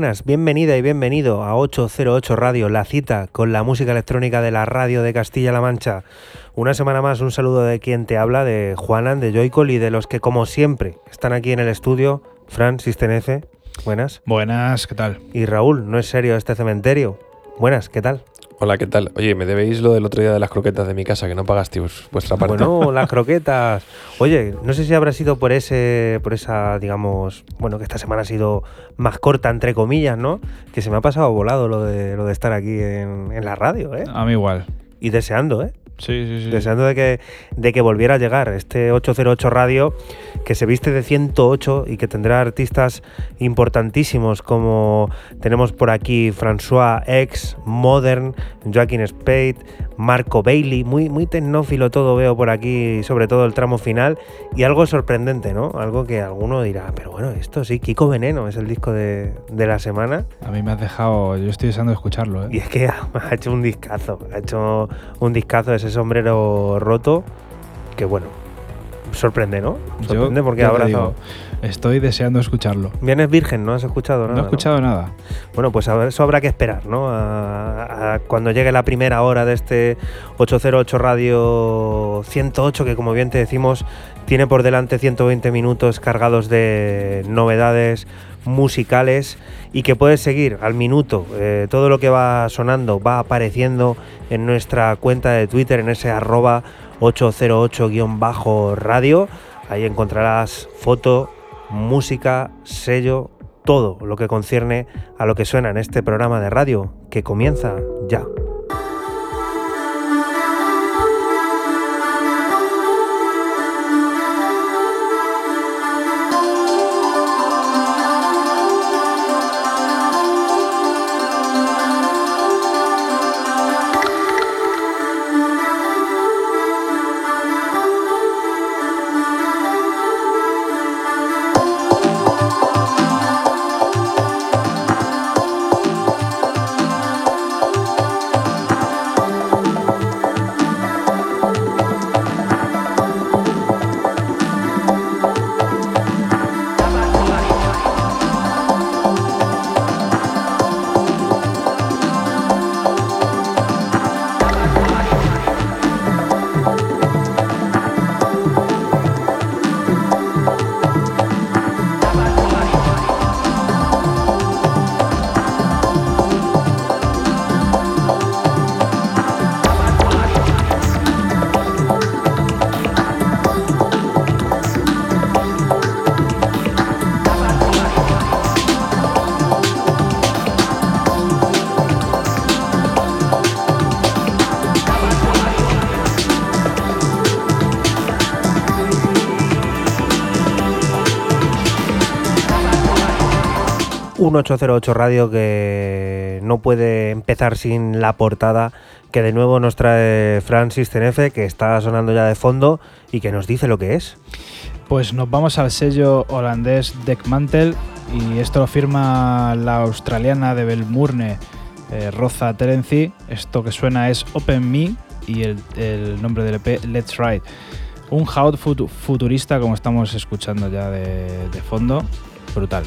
Buenas, bienvenida y bienvenido a 808 Radio, la cita con la música electrónica de la radio de Castilla-La Mancha. Una semana más, un saludo de quien te habla, de Juanan, de Joycol y de los que, como siempre, están aquí en el estudio. Fran, Sistenefe, buenas. Buenas, ¿qué tal? Y Raúl, no es serio este cementerio. Buenas, ¿qué tal? Hola, ¿qué tal? Oye, me debéis lo del otro día de las croquetas de mi casa, que no pagasteis vuestra parte. Bueno, las croquetas. Oye, no sé si habrá sido por ese, por esa, digamos, bueno, que esta semana ha sido más corta, entre comillas, ¿no? Que se me ha pasado volado lo de, lo de estar aquí en, en la radio, ¿eh? A mí igual. Y deseando, ¿eh? Sí, sí, sí. Deseando de que, de que volviera a llegar este 808 Radio, que se viste de 108 y que tendrá artistas importantísimos como tenemos por aquí François X, Modern, Joaquin Spade, Marco Bailey, muy, muy tecnófilo todo veo por aquí, sobre todo el tramo final, y algo sorprendente, ¿no? Algo que alguno dirá, pero bueno, esto sí, Kiko Veneno es el disco de, de la semana. A mí me has dejado, yo estoy deseando escucharlo, ¿eh? Y es que ha, ha hecho un discazo, ha hecho un discazo ese sombrero roto, que bueno, sorprende, ¿no? Sorprende Yo porque abrazo. digo, estoy deseando escucharlo. Vienes virgen, ¿no has escuchado nada? No he escuchado nada. Bueno, pues eso habrá que esperar, ¿no? A, a cuando llegue la primera hora de este 808 Radio 108, que como bien te decimos, tiene por delante 120 minutos cargados de novedades musicales y que puedes seguir al minuto. Eh, todo lo que va sonando va apareciendo en nuestra cuenta de Twitter, en ese arroba 808-radio. Ahí encontrarás foto, música, sello, todo lo que concierne a lo que suena en este programa de radio que comienza ya. Un 808 Radio que no puede empezar sin la portada que de nuevo nos trae Francis Tenefe, que está sonando ya de fondo y que nos dice lo que es. Pues nos vamos al sello holandés Deckmantel y esto lo firma la australiana de Belmurne, eh, Roza Terenzi. Esto que suena es Open Me y el, nombre del EP Let's Ride. Un futu- futurista como estamos escuchando ya de fondo. Brutal.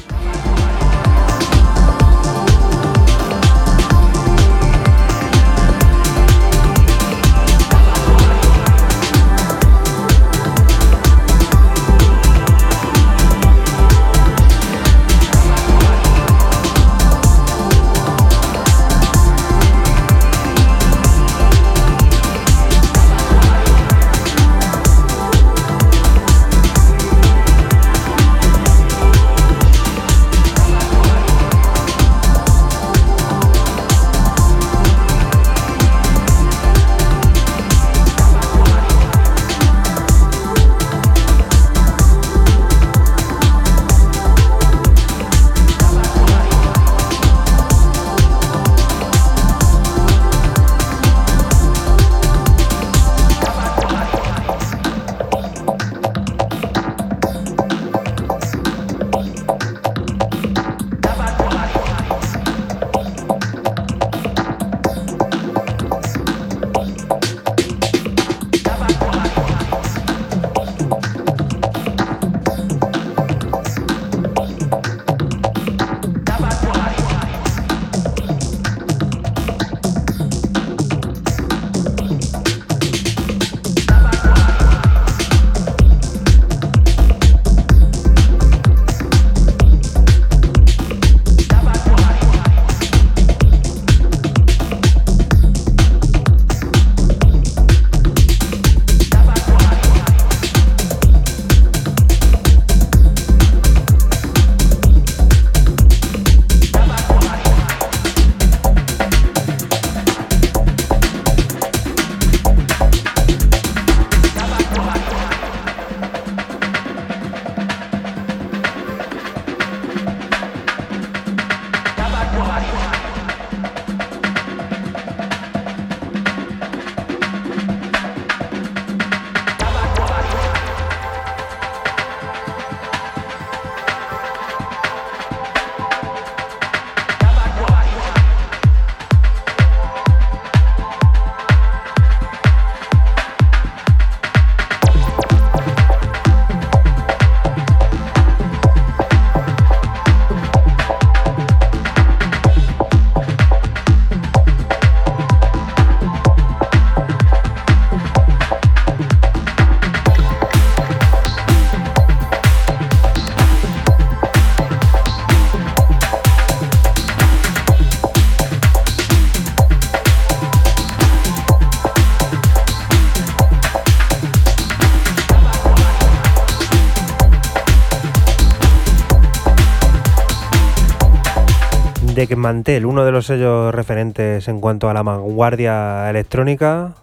Deckmantel, uno de los sellos referentes en cuanto a la vanguardia electrónica.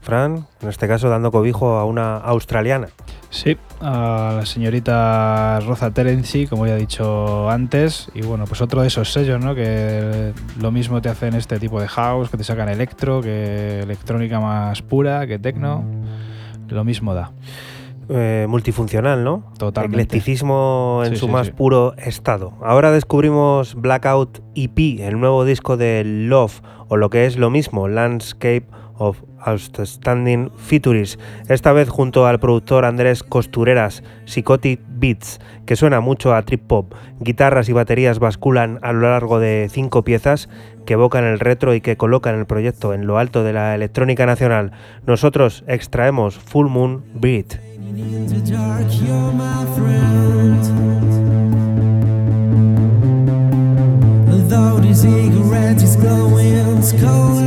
Fran, en este caso dando cobijo a una australiana. Sí, a la señorita Rosa Terenzi, como ya he dicho antes. Y bueno, pues otro de esos sellos, ¿no? Que lo mismo te hacen este tipo de house, que te sacan electro, que electrónica más pura, que techno. Lo mismo da. Eh, multifuncional, ¿no? Totalmente. Eclecticismo en Sí, su sí, más sí. puro estado. Ahora descubrimos Blackout EP, el nuevo disco de Love, o lo que es lo mismo, Landscape of Outstanding Features. Esta vez junto al productor Andrés Costureras, Psychotic Beats, que suena mucho a trip pop. Guitarras y baterías basculan a lo largo de cinco piezas que evocan el retro y que colocan el proyecto en lo alto de la electrónica nacional. Nosotros extraemos Full Moon Beat. Though the cigarette is glowing, it's cold.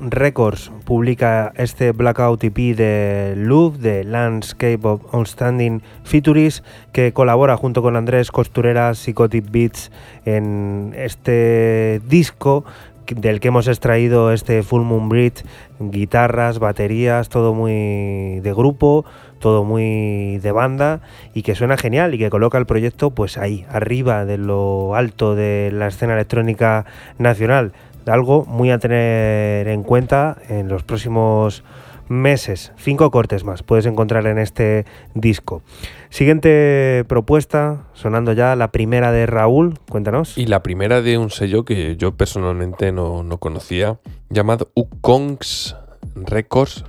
Records publica este Blackout EP de Louvre, de Landscape of Outstanding Features, que colabora junto con Andrés Costureras Psychotic Beats en este disco del que hemos extraído este Full Moon Breed, guitarras, baterías, todo muy de grupo, todo muy de banda y que suena genial y que coloca el proyecto pues ahí, arriba de lo alto de la escena electrónica nacional. Algo muy a tener en cuenta en los próximos meses. Cinco cortes más puedes encontrar en este disco. Siguiente propuesta, sonando ya la primera de Raúl, cuéntanos. Y la primera de un sello que yo personalmente no, no conocía, llamado Ukongs Records,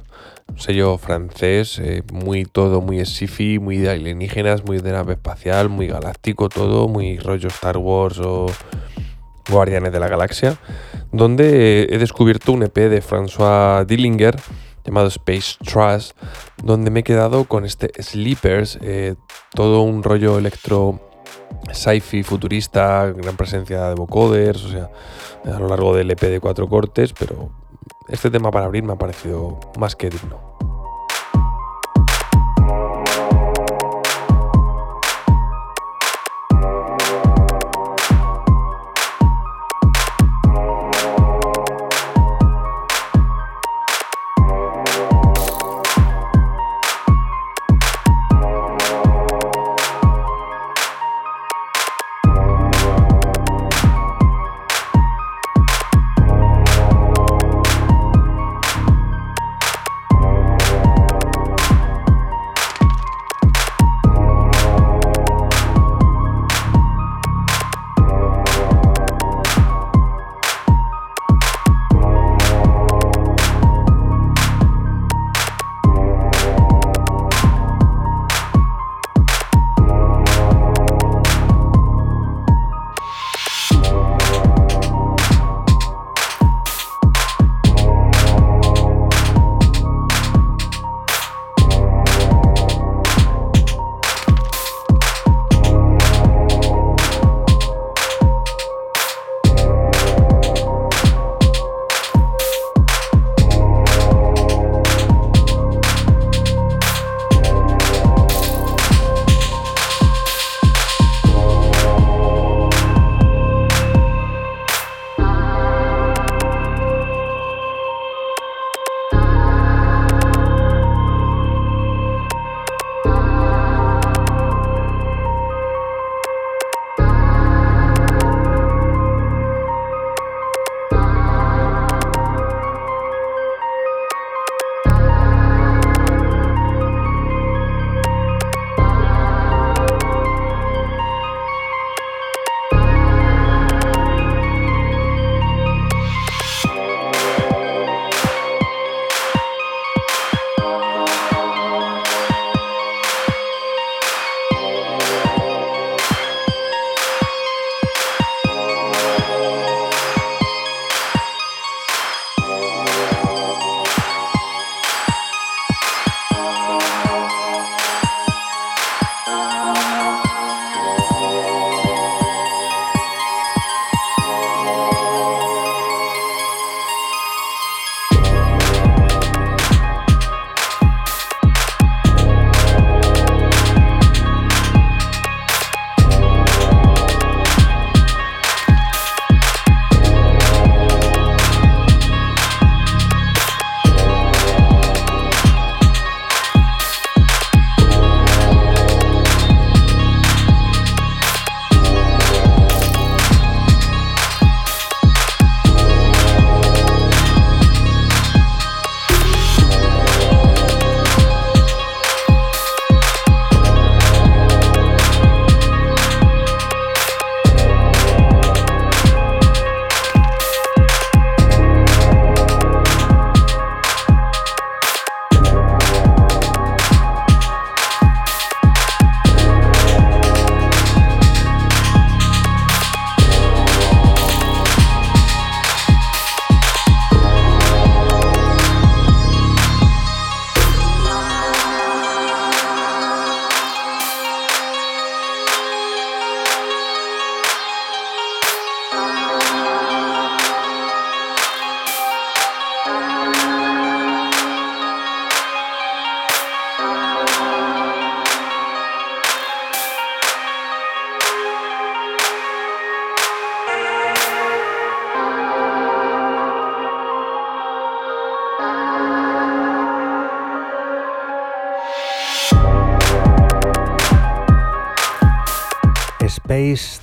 un sello francés, eh, muy todo, muy sci-fi, muy de alienígenas, muy de nave espacial, muy galáctico, todo, muy rollo Star Wars o Guardianes de la Galaxia, donde he descubierto un EP de François Dillinger llamado Space Trust, donde me he quedado con este Sleepers, eh, todo un rollo electro sci-fi futurista, gran presencia de vocoders, o sea, a lo largo del EP de cuatro cortes, pero este tema para abrir me ha parecido más que digno.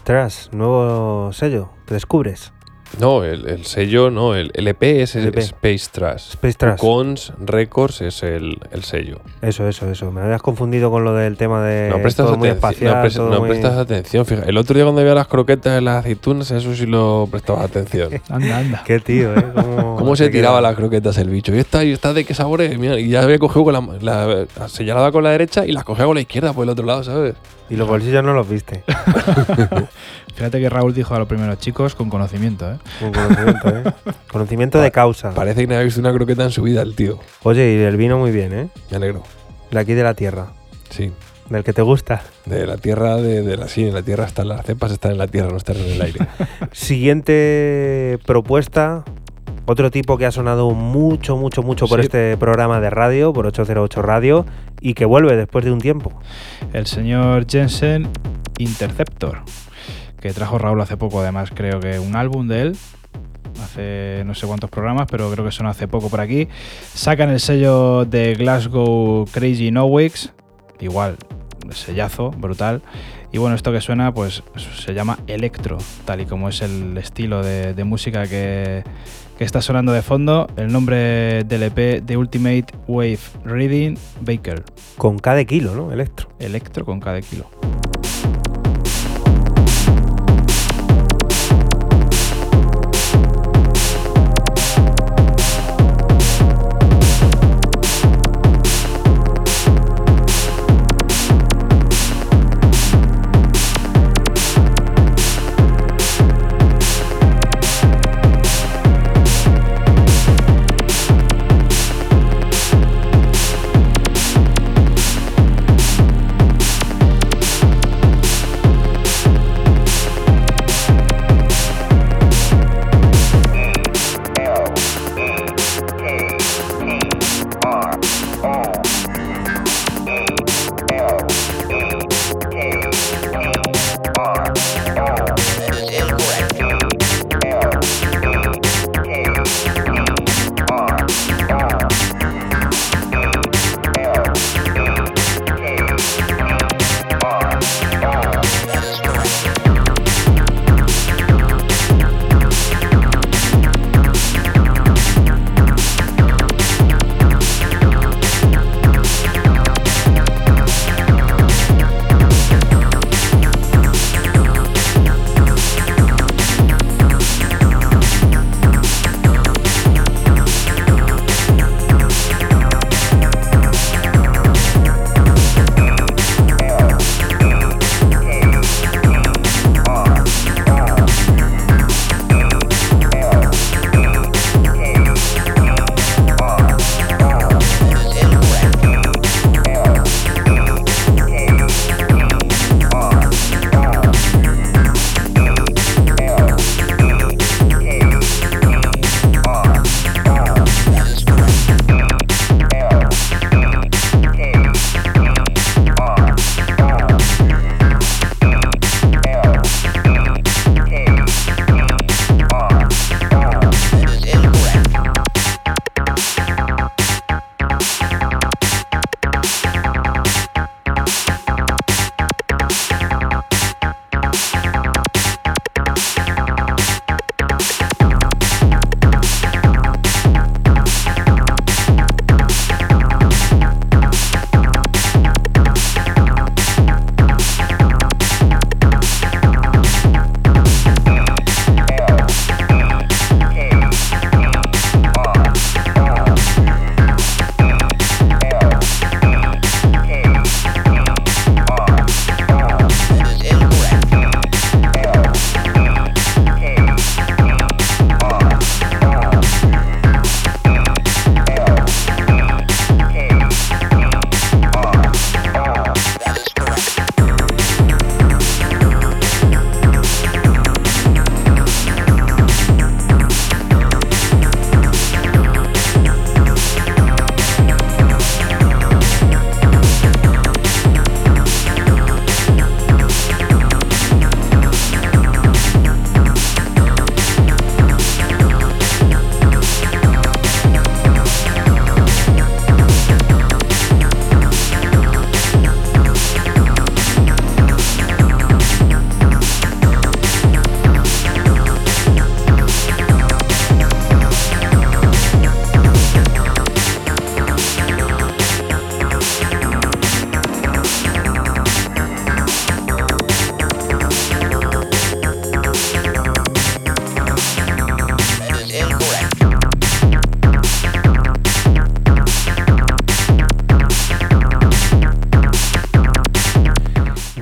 Trash, nuevo sello, te descubres. No, el, el sello no, el, el EP es el EP. Space Trash. Space Trash. Cons Records es el, el sello. Eso, eso, eso. Me habías confundido con lo del tema de no prestas, todo muy atención, espacial. no, pres- todo no muy- prestas atención. Fija, el otro día cuando veía las croquetas en las aceitunas, eso sí lo prestabas atención. Anda, anda. Qué tío, ¿eh? ¿Cómo, ¿Cómo se tiraba las croquetas el bicho? ¿Y esta, y esta de qué sabor es? Mira, y ya había cogido con la, la- la señalaba con la derecha y las cogía con la izquierda por el otro lado, ¿sabes? Y los bolsillos no los viste. Fíjate que Raúl dijo a los primeros chicos con conocimiento, ¿eh? Con conocimiento, ¿eh? Conocimiento de causa. Parece que no había visto una croqueta en su vida el tío. Oye, y el vino muy bien, ¿eh? Me alegro. De aquí de la tierra. Sí. del que te gusta. De la tierra, de, de la sí, en la tierra están las cepas, están en la tierra, no están en el aire. Siguiente propuesta. Otro tipo que ha sonado mucho, mucho, mucho por Sí. este programa de radio, por 808 Radio, y que vuelve después de un tiempo. El señor Jensen Interceptor, que trajo Raúl hace poco, además, creo que un álbum de él. Hace no sé cuántos programas, pero creo que sonó hace poco por aquí. Sacan el sello de Glasgow Crazy Nowix. Igual, sellazo, brutal. Y bueno, esto que suena, pues se llama Electro, tal y como es el estilo de, de música que, que está sonando de fondo. El nombre del EP de Ultimate Wave Reading Baker. Con cada kilo, ¿no? Electro. Electro con cada kilo.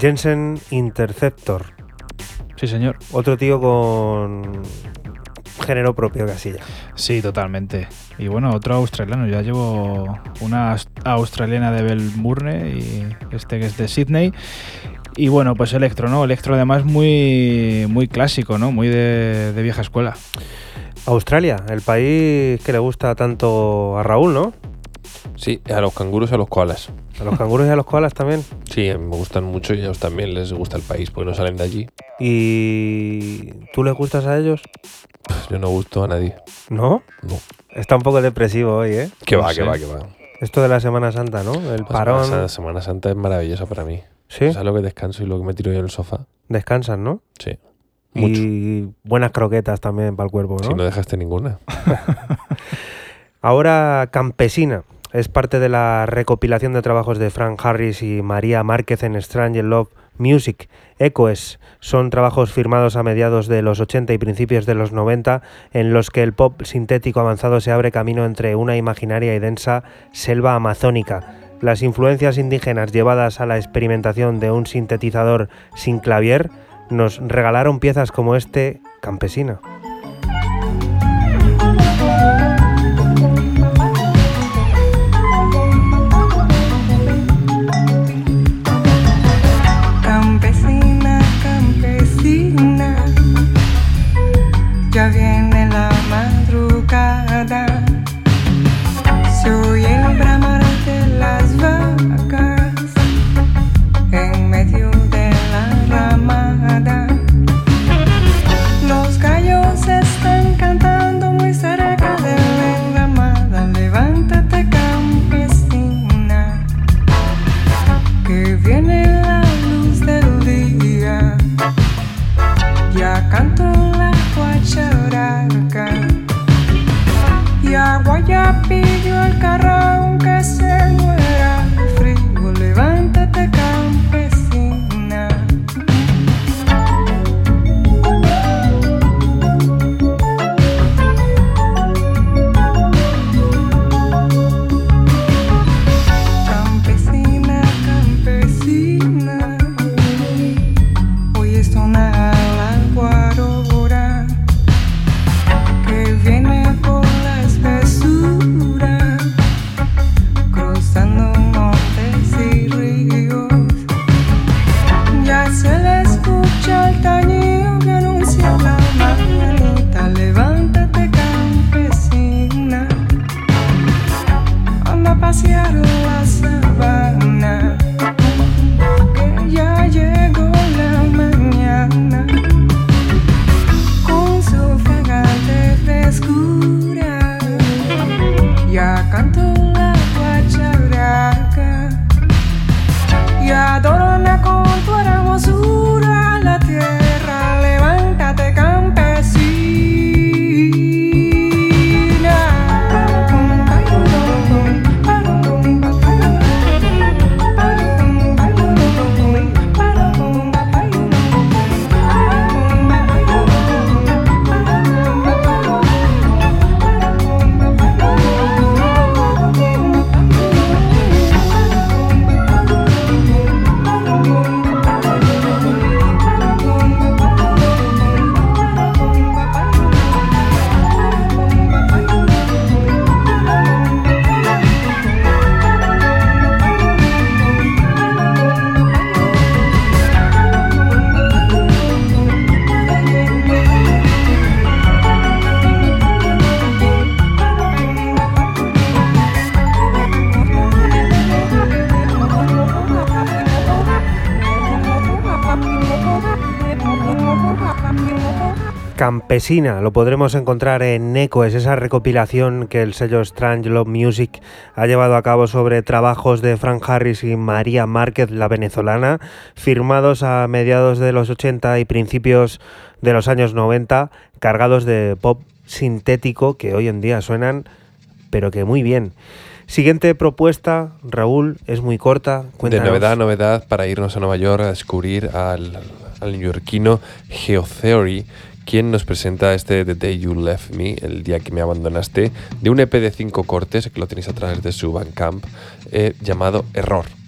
Jensen Interceptor. Sí, señor. Otro tío con género propio casi ya. Sí, totalmente. Y bueno, otro australiano. Ya llevo una aus- australiana de Belmurne y este que es de Sydney. Y bueno, pues electro, ¿no? Electro además muy, muy clásico, ¿no? Muy de, de vieja escuela. Australia, el país que le gusta tanto a Raúl, ¿no? Sí, a los canguros y a los koalas. A los canguros y a los koalas también. Sí, mí me gustan mucho y a ellos también les gusta el país porque no salen de allí. ¿Y tú les gustas a ellos? Yo no gusto a nadie. ¿No? No. Está un poco depresivo hoy, ¿eh? Que va, que va, que va. Esto de la Semana Santa, ¿no? El La parón. Semana, Semana Santa es maravillosa para mí. Sí, ¿Sabes lo que descanso y lo que me tiro yo en el sofá? descansan, ¿no? Sí. Mucho. Y buenas croquetas también para el cuerpo, ¿no? Si no dejaste ninguna. Ahora Campesina es parte de la recopilación de trabajos de Frank Harris y María Márquez en Strange Love Music. Echoes son trabajos firmados a mediados de los 80 y principios de los 90 en los que el pop sintético avanzado se abre camino entre una imaginaria y densa selva amazónica. Las influencias indígenas llevadas a la experimentación de un sintetizador sin clavier nos regalaron piezas como este Campesina. Ya viene Campesina, lo podremos encontrar en Echoes, esa recopilación que el sello Strange Love Music ha llevado a cabo sobre trabajos de Frank Harris y María Márquez, la venezolana, firmados a mediados de los 80 y principios de los años 90, cargados de pop sintético que hoy en día suenan, pero que muy bien. Siguiente propuesta, Raúl, es muy corta. De Cuéntanos. novedad a novedad para irnos a Nueva York a descubrir al, al neoyorquino Geotheory, quien nos presenta este The Day You Left Me, el día que me abandonaste, de un EP de cinco cortes, que lo tenéis a través de su Bandcamp, eh, llamado Error.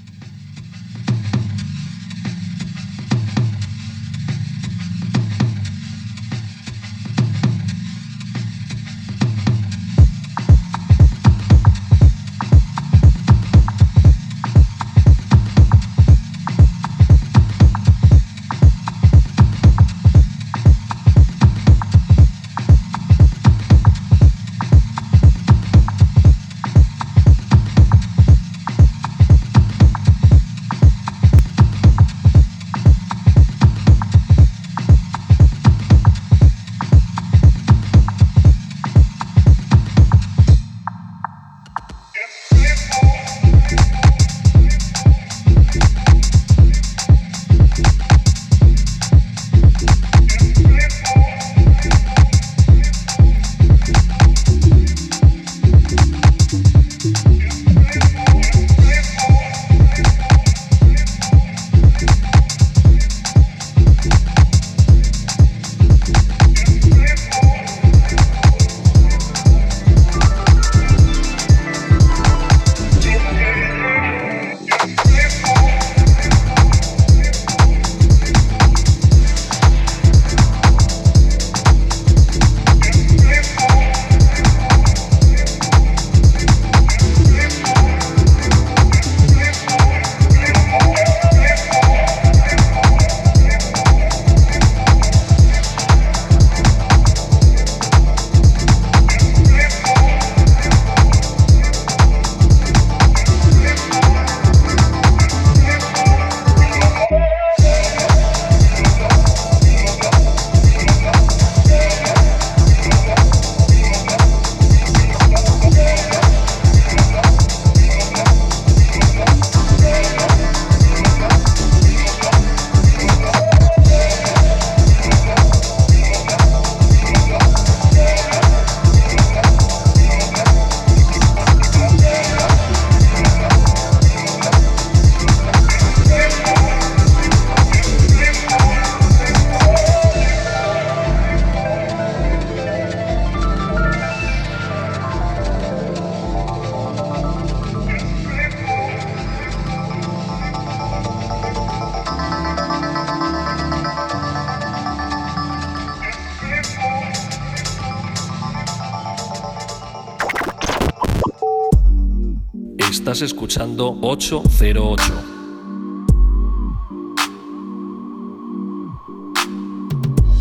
Escuchando 808.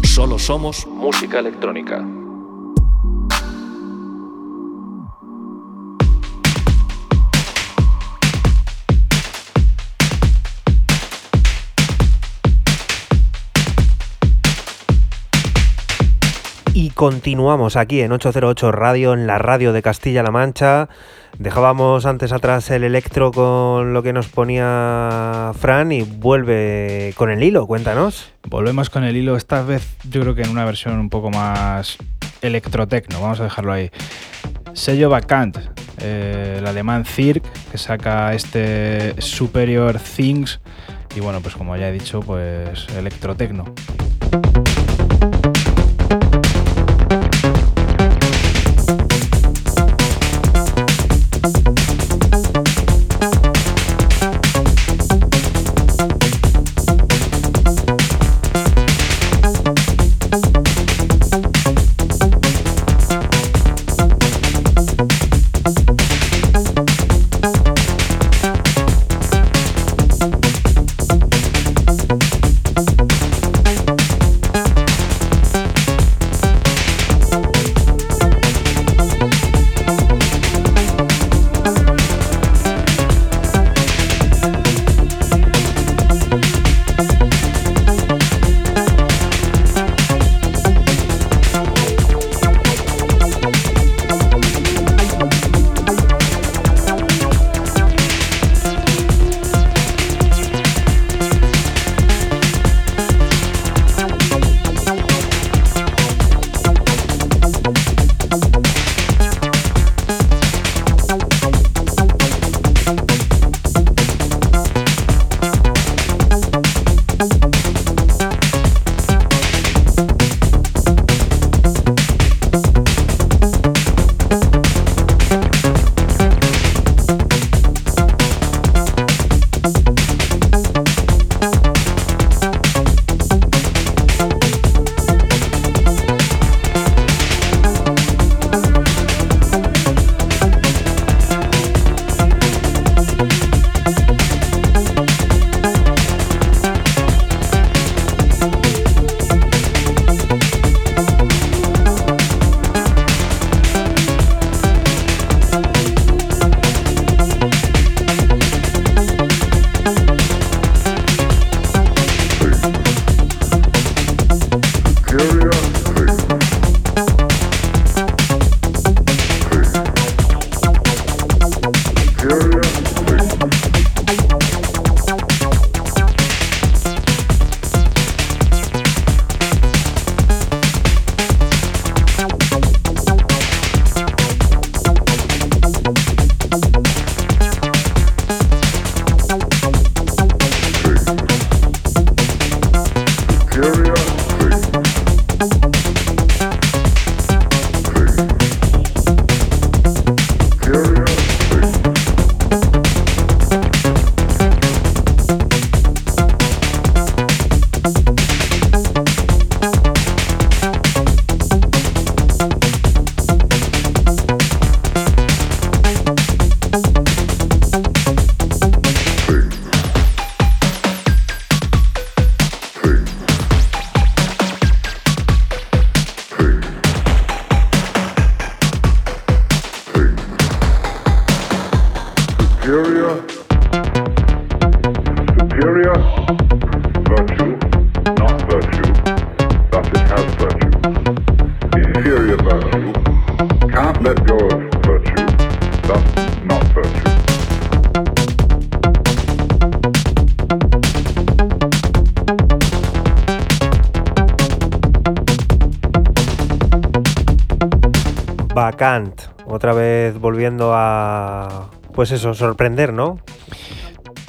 Solo somos música electrónica. Continuamos aquí en 808 Radio, en la radio de Castilla-La Mancha. Dejábamos antes atrás el electro con lo que nos ponía Fran y vuelve con el hilo, cuéntanos. Volvemos con el hilo, esta vez yo creo que en una versión un poco más electrotecno, vamos a dejarlo ahí. Sello Vacant, eh, el alemán Cirque, que saca este Superior Things y bueno, pues como ya he dicho, pues electrotecno. Superior. Vacant, otra vez volviendo a, pues eso, sorprender, ¿no?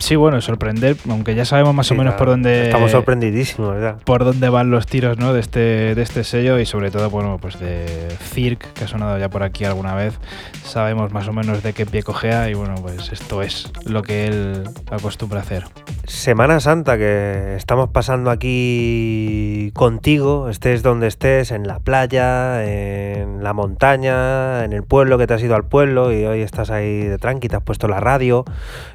Sí, bueno, sorprender, aunque ya sabemos más Sí, o menos claro. por dónde Estamos sorprendidísimos, ¿verdad? por dónde van los tiros, ¿no? De este, de este sello y sobre todo, bueno, pues de Cirque, que ha sonado ya por aquí alguna vez. Sabemos más o menos de qué pie cojea y bueno, pues esto es lo que él acostumbra hacer. Semana Santa que estamos pasando aquí contigo, estés donde estés, en la playa, en la montaña, en el pueblo que te has ido al pueblo y hoy estás ahí de tranqui, te has puesto la radio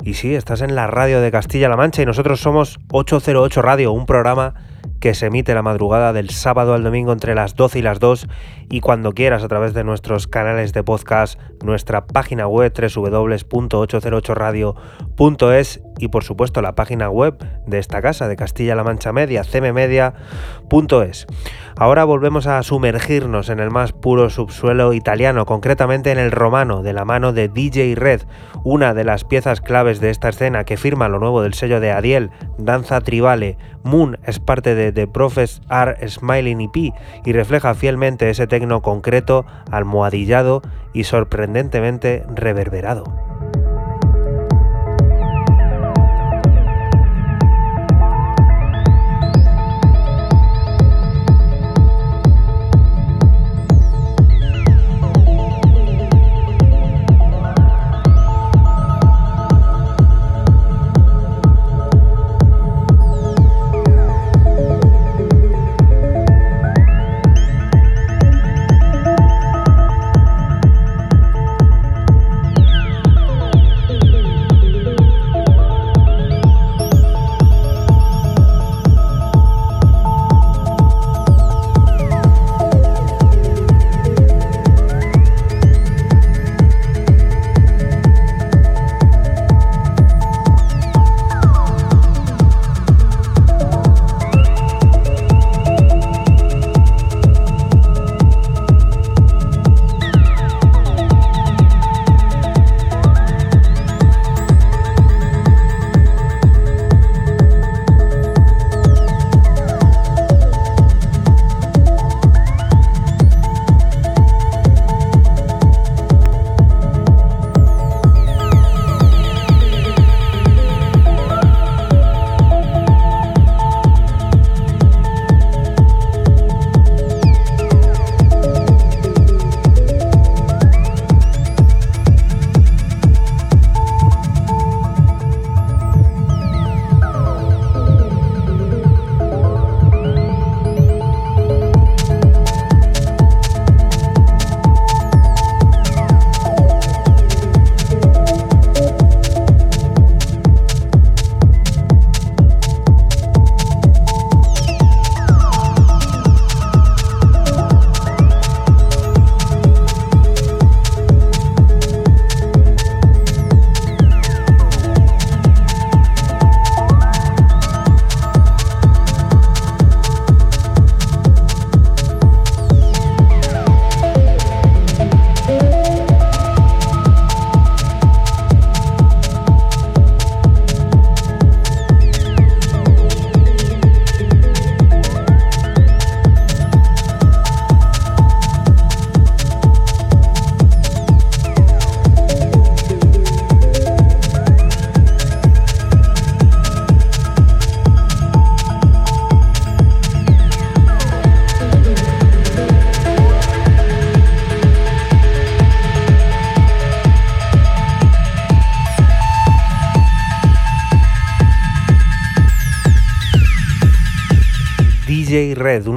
y sí, estás en la radio de Castilla-La Mancha y nosotros somos 808 Radio, un programa que se emite la madrugada del sábado al domingo entre las 12 y las 2 y cuando quieras a través de nuestros canales de podcast, nuestra página web www.808radio.es y por supuesto la página web de esta casa de Castilla-La Mancha Media, cmmedia.es. Ahora volvemos a sumergirnos en el más puro subsuelo italiano, concretamente en el romano, de la mano de DJ Red, una de las piezas claves de esta escena que firma lo nuevo del sello de Adiel, Danza Tribale. Moon es parte de The Profes Are Smiling EP y refleja fielmente ese tecno concreto, almohadillado y sorprendentemente reverberado.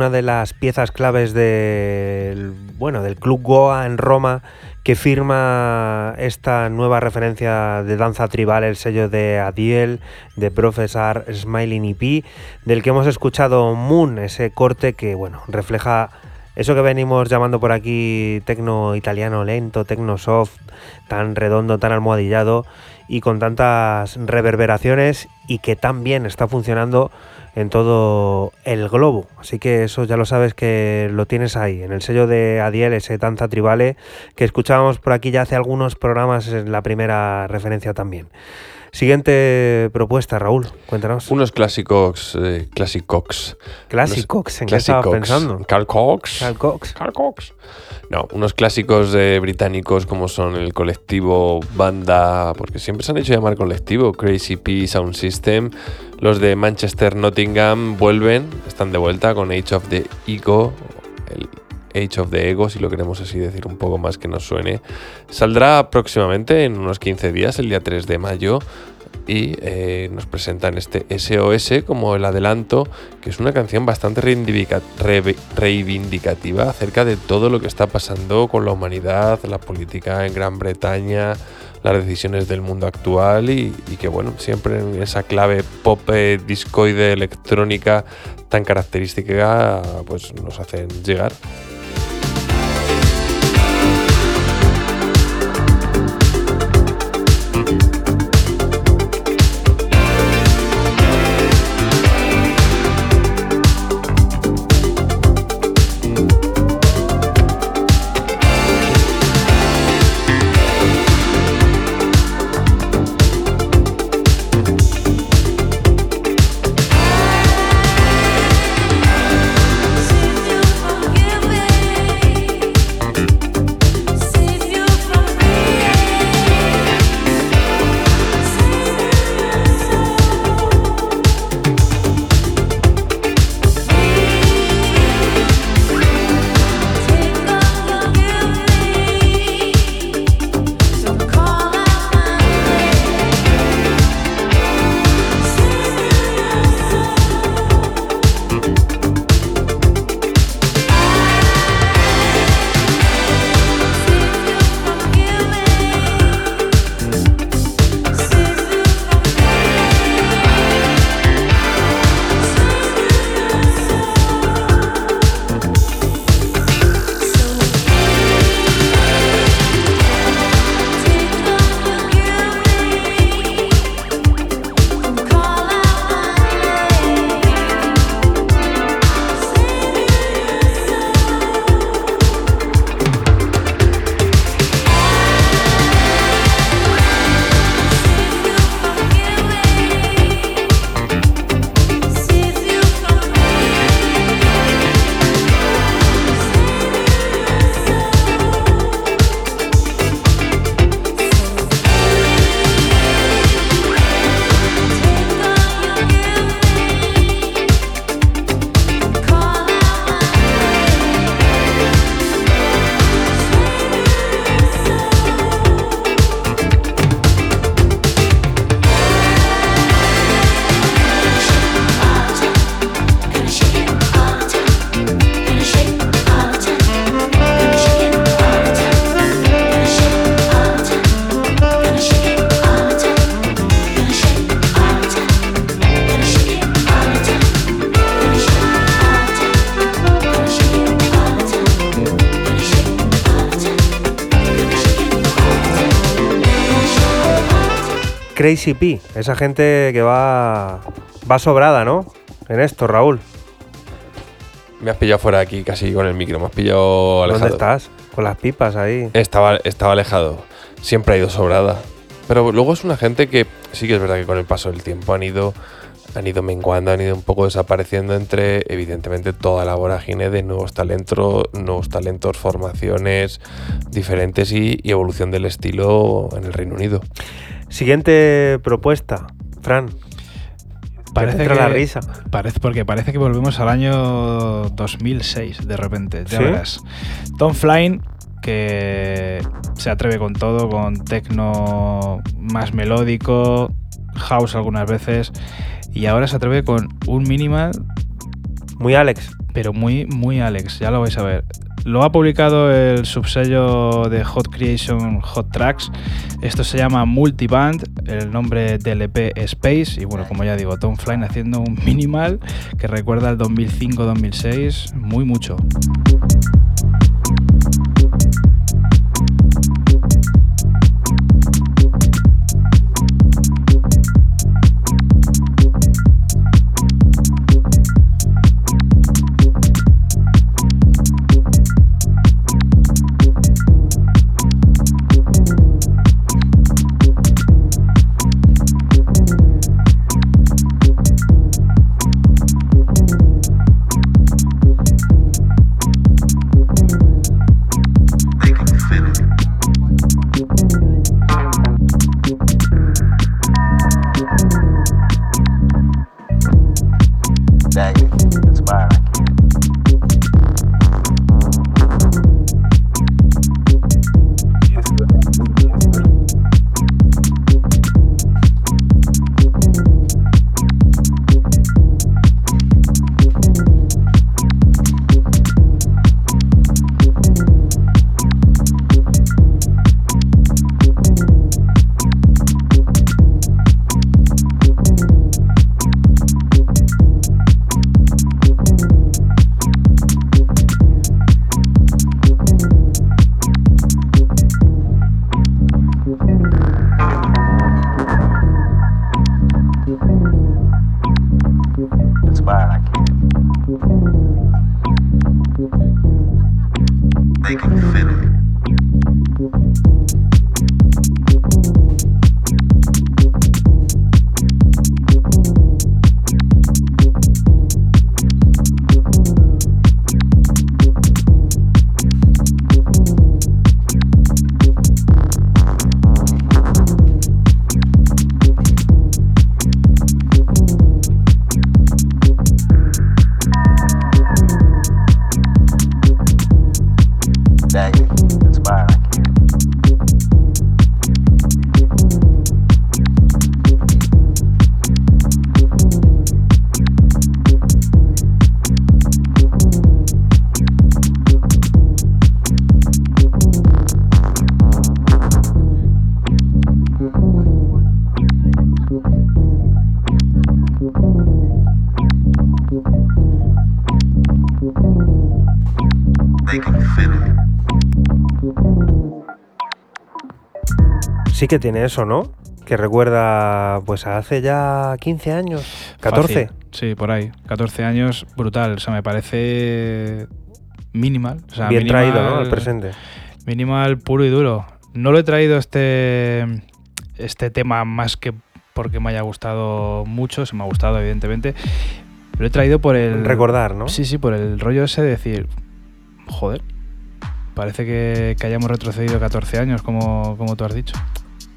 Una de las piezas claves del, bueno, del Club Goa en Roma, que firma esta nueva referencia de danza tribal, el sello de Adiel, de Professor Smiling EP, del que hemos escuchado Moon, ese corte que bueno, refleja eso que venimos llamando por aquí tecno italiano lento, tecno soft, tan redondo, tan almohadillado y con tantas reverberaciones y que tan bien está funcionando en todo el globo. Así que eso ya lo sabes que lo tienes ahí, en el sello de Adiel, ese Danza Tribale, que escuchábamos por aquí ya hace algunos programas en la primera referencia también. Siguiente propuesta, Raúl, cuéntanos. Unos clásicos, eh, clásicos. Clásicos, ¿en qué pensando? Carl Cox. Carl Cox. Carl Cox. No, unos clásicos británicos como son el colectivo banda, porque siempre se han hecho llamar colectivo, Crazy P Sound System. Los de Manchester Nottingham vuelven, están de vuelta con Age of the Ego, el Age of the Ego, si lo queremos así decir un poco más que nos suene. Saldrá próximamente, en unos 15 días, el día 3 de mayo, y eh, nos presentan este SOS como el adelanto, que es una canción bastante reivindicativa acerca de todo lo que está pasando con la humanidad, la política en Gran Bretaña, las decisiones del mundo actual y, y que bueno, siempre en esa clave pop, eh, discoide, electrónica tan característica, pues nos hacen llegar. Crazy P, esa gente que va, va sobrada, ¿no? En esto, Raúl. Me has pillado fuera de aquí casi con el micro, me has pillado alejado. ¿Dónde estás? Con las pipas ahí. Estaba, estaba alejado. Siempre ha ido sobrada. Pero luego es una gente que sí que es verdad que con el paso del tiempo han ido, han ido menguando, han ido un poco desapareciendo entre, evidentemente, toda la vorágine de nuevos talentos, nuevos talentos, formaciones diferentes y, y evolución del estilo en el Reino Unido. Siguiente propuesta, Fran. Parece que, la risa. Parece, porque parece que volvemos al año 2006 de repente, ya ¿Sí? verás. Tom Flynn, que se atreve con todo, con tecno más melódico, house algunas veces, y ahora se atreve con un minimal, Muy Alex. pero muy, muy Alex, ya lo vais a ver. Lo ha publicado el subsello de Hot Creation Hot Tracks. Esto se llama Multiband, el nombre del EP Space. Y bueno, como ya digo, Tom Flynn haciendo un minimal que recuerda al 2005-2006 muy mucho. Que tiene eso, ¿no? Que recuerda, pues hace ya 15 años, 14. Fácil. Sí, por ahí. 14 años, brutal. O sea, me parece minimal. O sea, Bien minimal- traído, ¿no? Al presente. Minimal puro y duro. No lo he traído este, este tema más que porque me haya gustado mucho, se me ha gustado evidentemente. Lo he traído por el... Recordar, ¿no? Sí, sí, por el rollo ese de decir, joder, parece que, que hayamos retrocedido 14 años, como, como tú has dicho.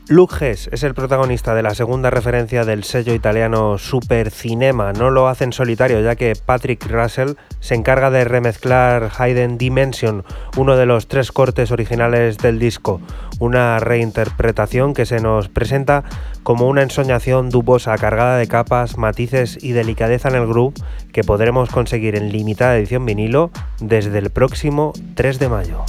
Luke Hess es el protagonista de la segunda referencia del sello italiano Supercinema. No lo hace en solitario, ya que Patrick Russell se encarga de remezclar Hidden Dimension, uno de los tres cortes originales del disco. Una reinterpretación que se nos presenta como una ensoñación dubosa cargada de capas, matices y delicadeza en el groove que podremos conseguir en limitada edición vinilo desde el próximo 3 de mayo.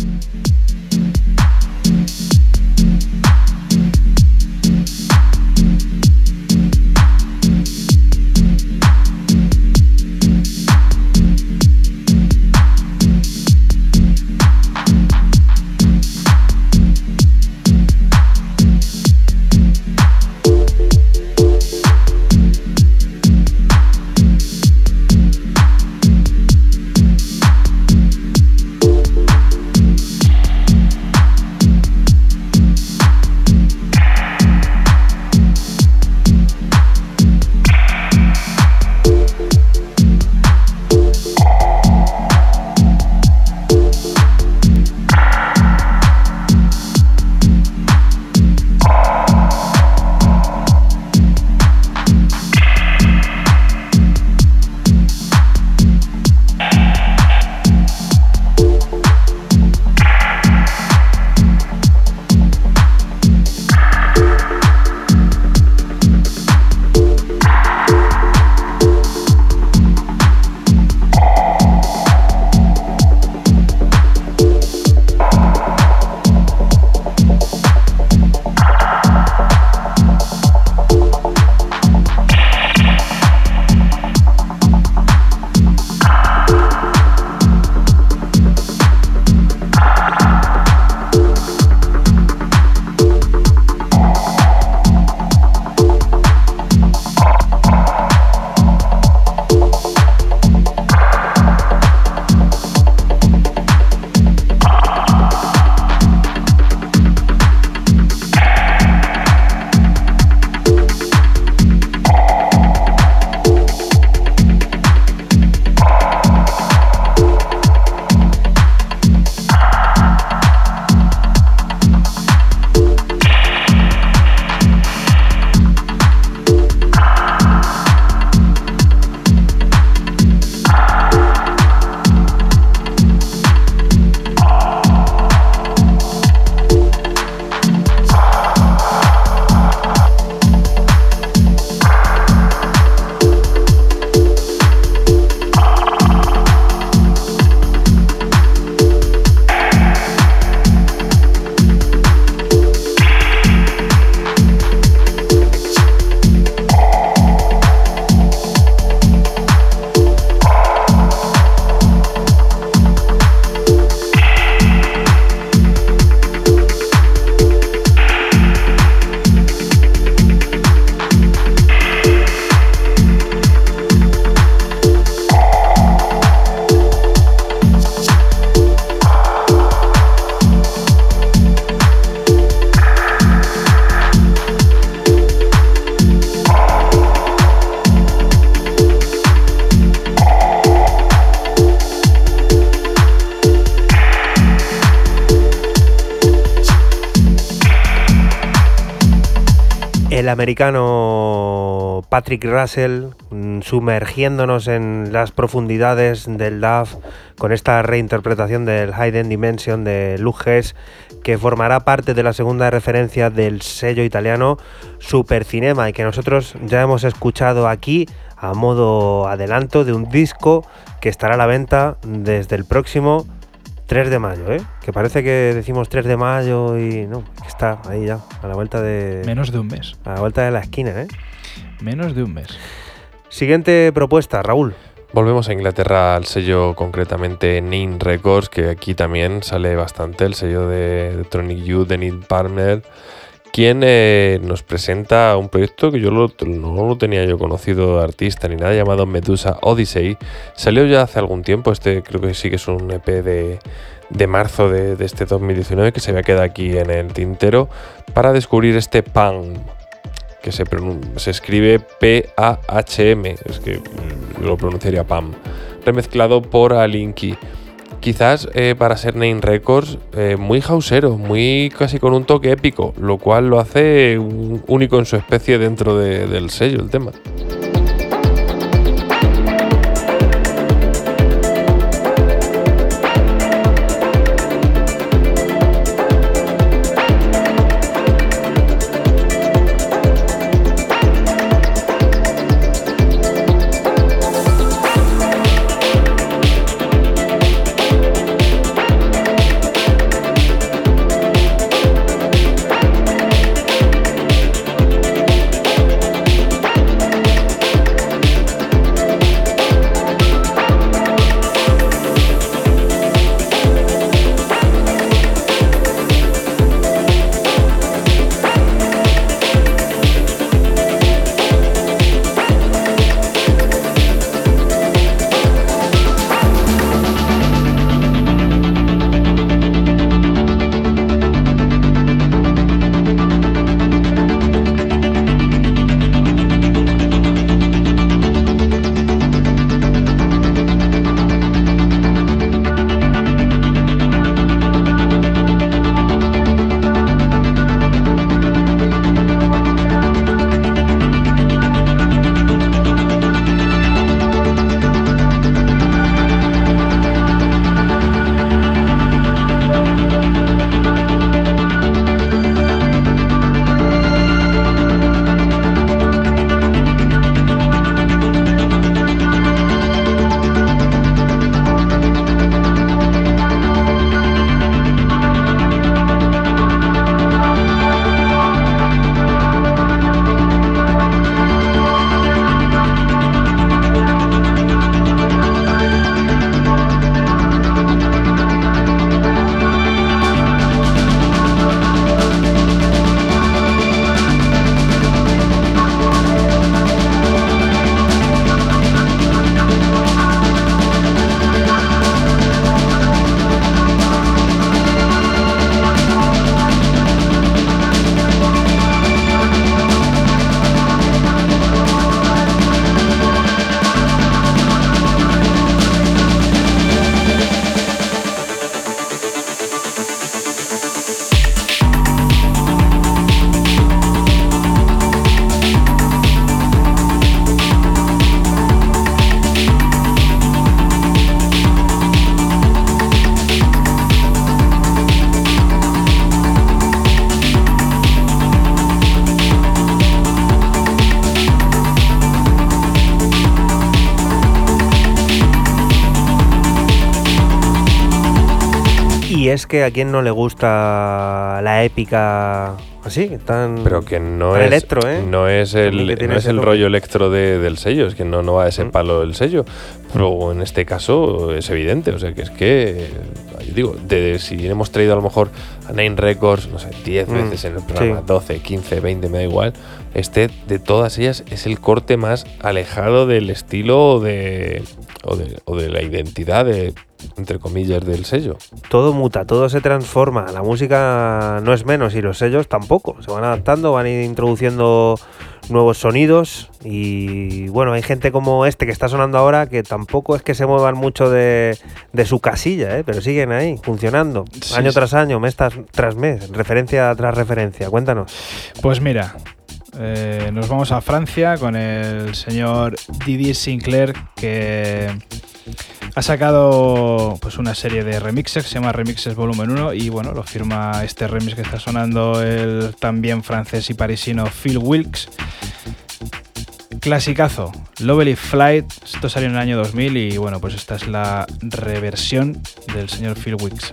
Americano Patrick Russell mm, sumergiéndonos en las profundidades del DAF con esta reinterpretación del Hidden Dimension de Luke Hess, que formará parte de la segunda referencia del sello italiano Supercinema y que nosotros ya hemos escuchado aquí a modo adelanto de un disco que estará a la venta desde el próximo 3 de mayo, ¿eh? Que parece que decimos 3 de mayo y no, está ahí ya, a la vuelta de Menos de un mes. a la vuelta de la esquina, ¿eh? Menos de un mes. Siguiente propuesta, Raúl. Volvemos a Inglaterra al sello concretamente Nin Records, que aquí también sale bastante, el sello de Electronic Youth de Neil Palmer, quien eh, nos presenta un proyecto que yo lo- no lo tenía yo conocido de artista ni nada, llamado Medusa Odyssey. Salió ya hace algún tiempo, este creo que sí que es un EP de, de marzo de, de este 2019 que se había quedado aquí en el tintero para descubrir este PAM, que se, se escribe P-A-H-M, es que mm, lo pronunciaría PAM, remezclado por Alinki. Quizás eh, para ser Nine Records, eh, muy hausero, muy casi con un toque épico, lo cual lo hace único en su especie dentro de- del sello, el tema. Es que a quien no le gusta la épica así, tan, Pero que no tan es, electro, ¿eh? no es el, no es el rollo electro de- del sello, es que no, no va a ese Mm. palo del sello. Pero en este caso es evidente, o sea que es que, yo digo, de, si hemos traído a lo mejor a Nine Records, no sé, 10 Mm, veces en el programa, sí. 12, 15, 20, me da igual, este de todas ellas es el corte más alejado del estilo de, o de, o de la identidad de, entre comillas, del sello. Todo muta, todo se transforma. La música no es menos y los sellos tampoco. Se van adaptando, van introduciendo nuevos sonidos y bueno, hay gente como este que está sonando ahora que tampoco es que se muevan mucho de, de su casilla, ¿eh? pero siguen ahí, funcionando, Sí, año sí. tras año, mes tras, tras mes, referencia tras referencia. Cuéntanos. Pues mira, Eh, nos vamos a Francia con el señor Didier Sinclair que ha sacado pues una serie de remixes se llama Remixes Volumen 1 y bueno, lo firma este remix que está sonando el también francés y parisino Phil Wilkes. Clasicazo, Lovely Flight, esto salió en el año 2000 y bueno, pues esta es la reversión del señor Phil Wilkes.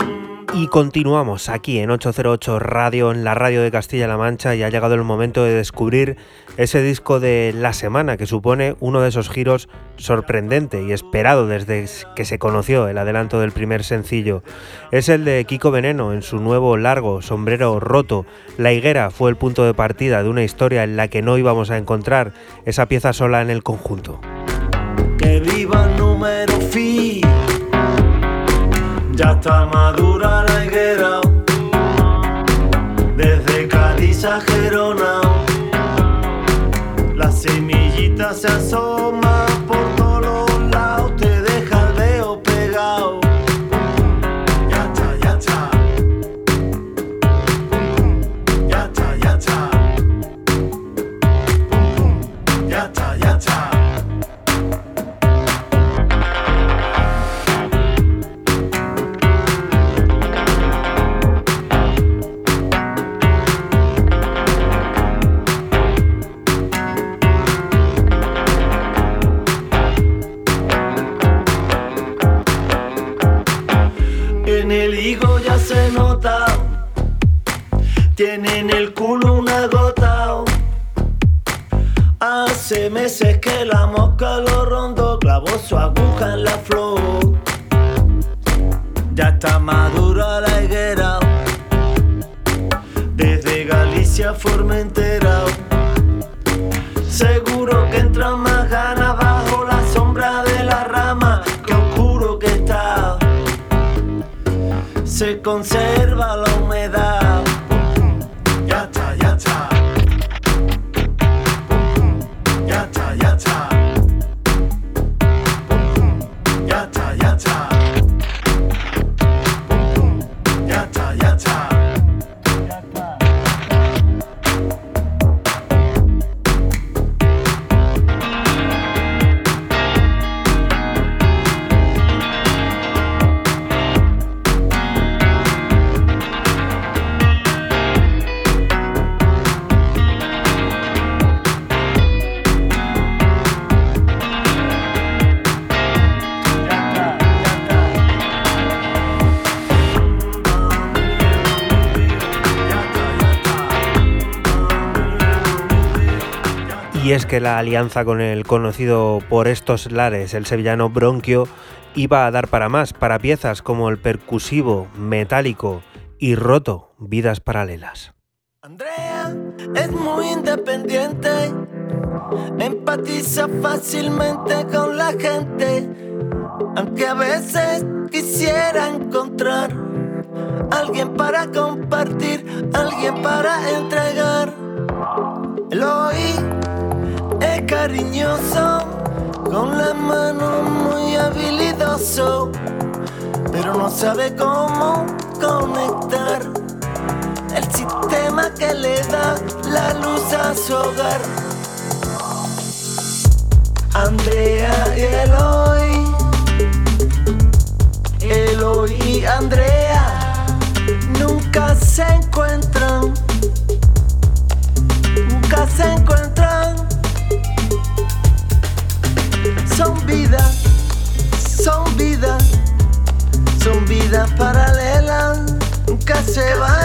Y continuamos aquí en 808 Radio, en la radio de Castilla-La Mancha, y ha llegado el momento de descubrir ese disco de la semana que supone uno de esos giros sorprendente y esperado desde que se conoció el adelanto del primer sencillo. Es el de Kiko Veneno en su nuevo largo Sombrero Roto. La higuera fue el punto de partida de una historia en la que no íbamos a encontrar esa pieza sola en el conjunto. Que viva número. Ya está madura la higuera. Desde Cádiz a Gerona. Tiene en el culo una gota. Hace meses que la mosca lo rondó, clavó su aguja en la flor. Ya está madura la higuera. Desde Galicia Formentera. Seguro que entra más ganas bajo la sombra de la rama. Que oscuro que está se conserva la humedad. Y es que la alianza con el conocido por estos lares, el sevillano Bronquio, iba a dar para más, para piezas como el percusivo, metálico y roto, vidas paralelas. Andrea es muy independiente, empatiza fácilmente con la gente, aunque a veces quisiera encontrar alguien para compartir, alguien para entregar. Eloy es cariñoso, con la mano muy habilidoso, pero no sabe cómo conectar el sistema que le da la luz a su hogar. Andrea y Eloy, Eloy y Andrea nunca se encuentran, nunca se encuentran. Nunca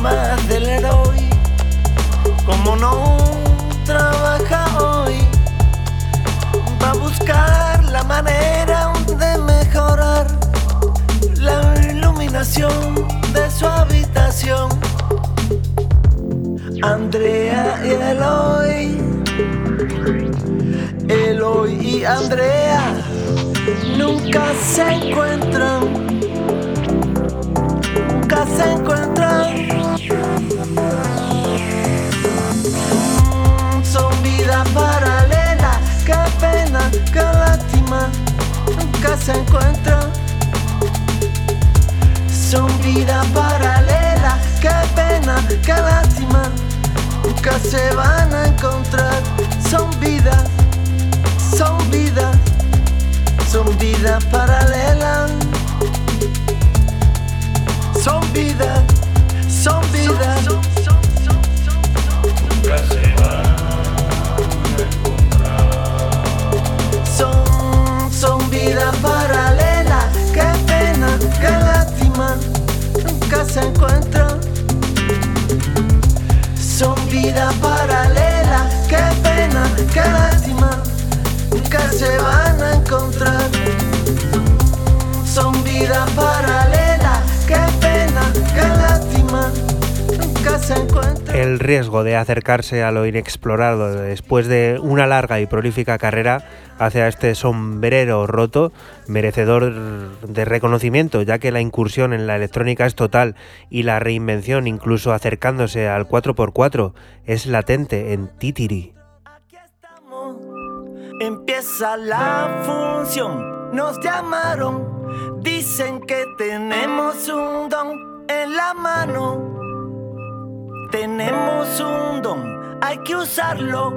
más del héroe, como no trabaja hoy, va a buscar la manera de mejorar la iluminación de su habitación. Andrea y Eloy, Eloy y Andrea nunca se encuentran, nunca se encuentran. Se encuentran. Son vidas paralelas, qué pena, qué lástima. Nunca se van a encontrar. Son vidas, son vidas, son vidas paralelas. Son vidas, son vidas. Son, nunca se encuentran. Son vidas paralelas, qué pena, qué lástima, nunca se van a encontrar. Son vidas paralelas, qué pena, qué lástima. El riesgo de acercarse a lo inexplorado después de una larga y prolífica carrera hacia este sombrero roto, merecedor de reconocimiento, ya que la incursión en la electrónica es total y la reinvención, incluso acercándose al 4x4, es latente en Titiri. Empieza la función, nos llamaron, dicen que tenemos un don en la mano. Tenemos un don, hay que usarlo,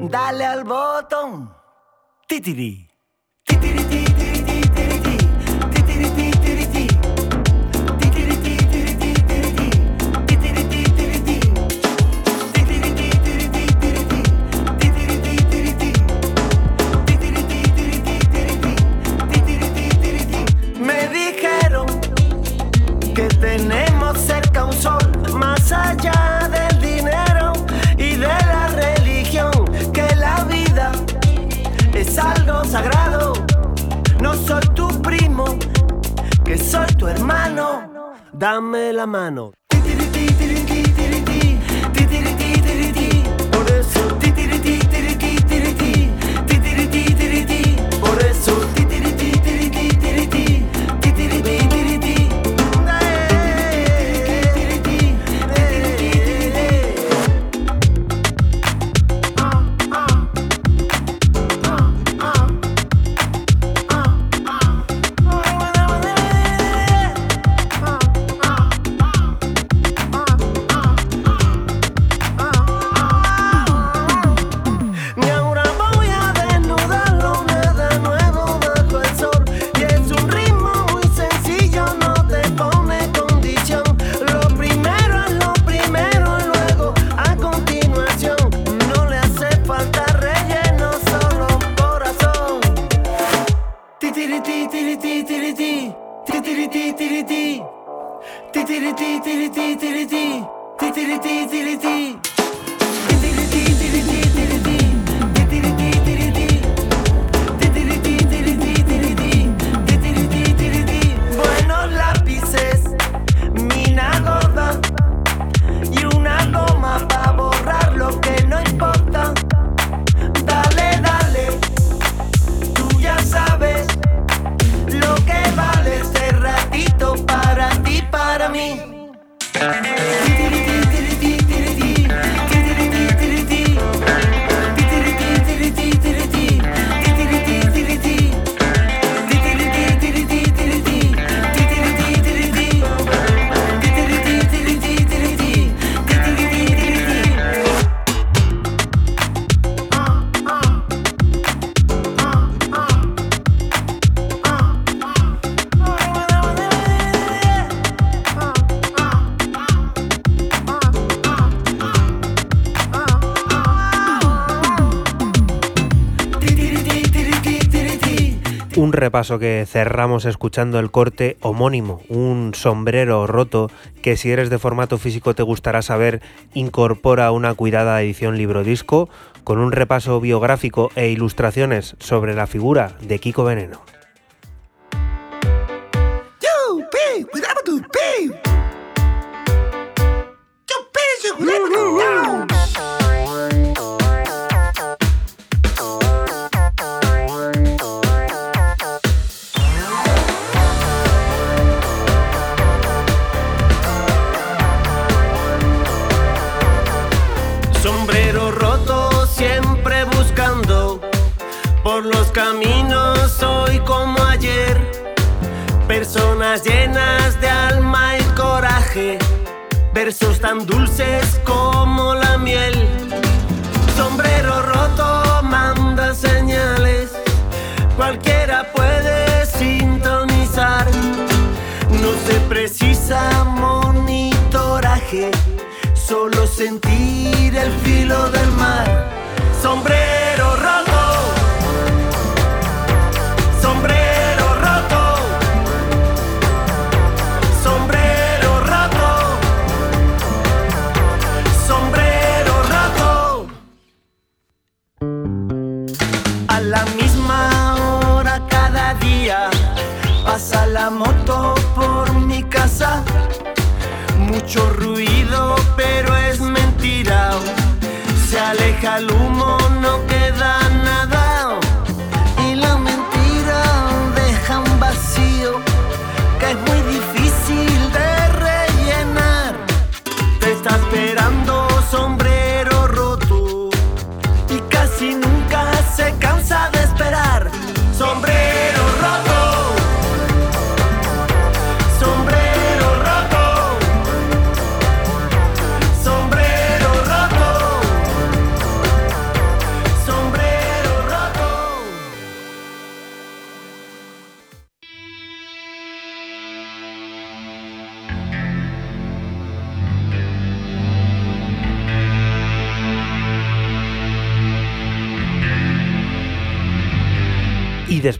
dale al botón. Titiri. Titiri, titiri, titiri, ti. Es algo sagrado. No soy tu primo, que soy tu hermano. Dame la mano. Un repaso que cerramos escuchando el corte homónimo, un sombrero roto que si eres de formato físico te gustará saber incorpora una cuidada edición libro disco con un repaso biográfico e ilustraciones sobre la figura de Kiko Veneno.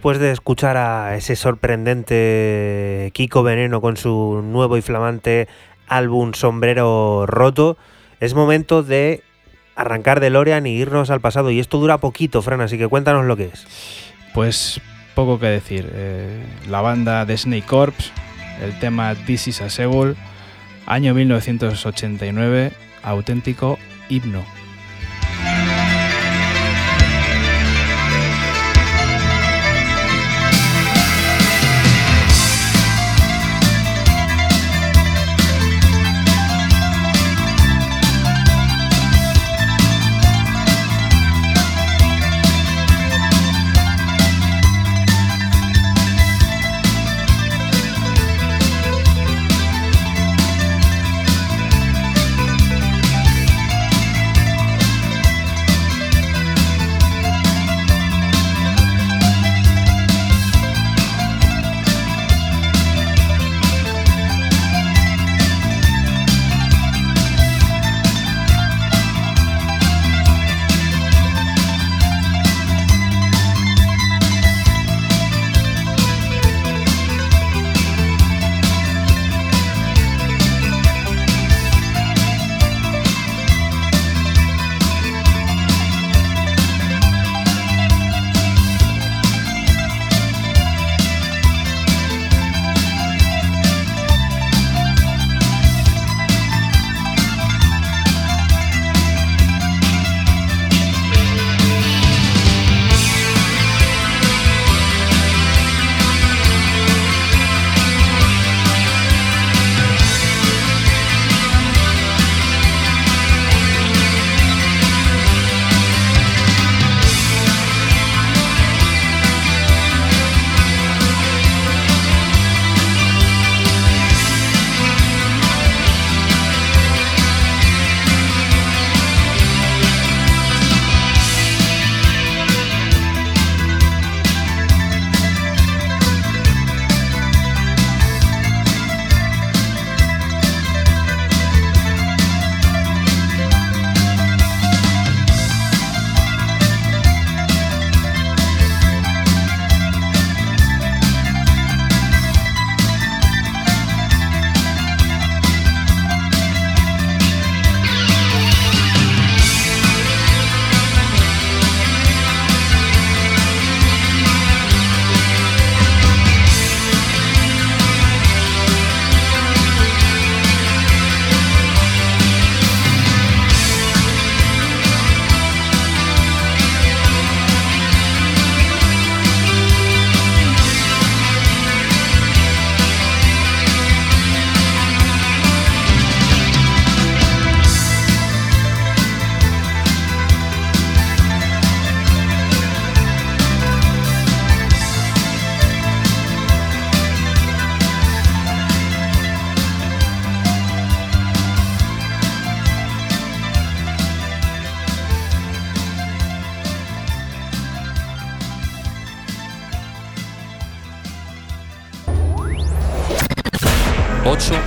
Después de escuchar a ese sorprendente Kiko Veneno con su nuevo y flamante álbum Sombrero Roto, es momento de arrancar de Lorian y irnos al pasado. Y esto dura poquito, Fran, así que cuéntanos lo que es. Pues poco que decir. Eh, la banda de Snake Corps, el tema This is a Seoul, año 1989, auténtico himno.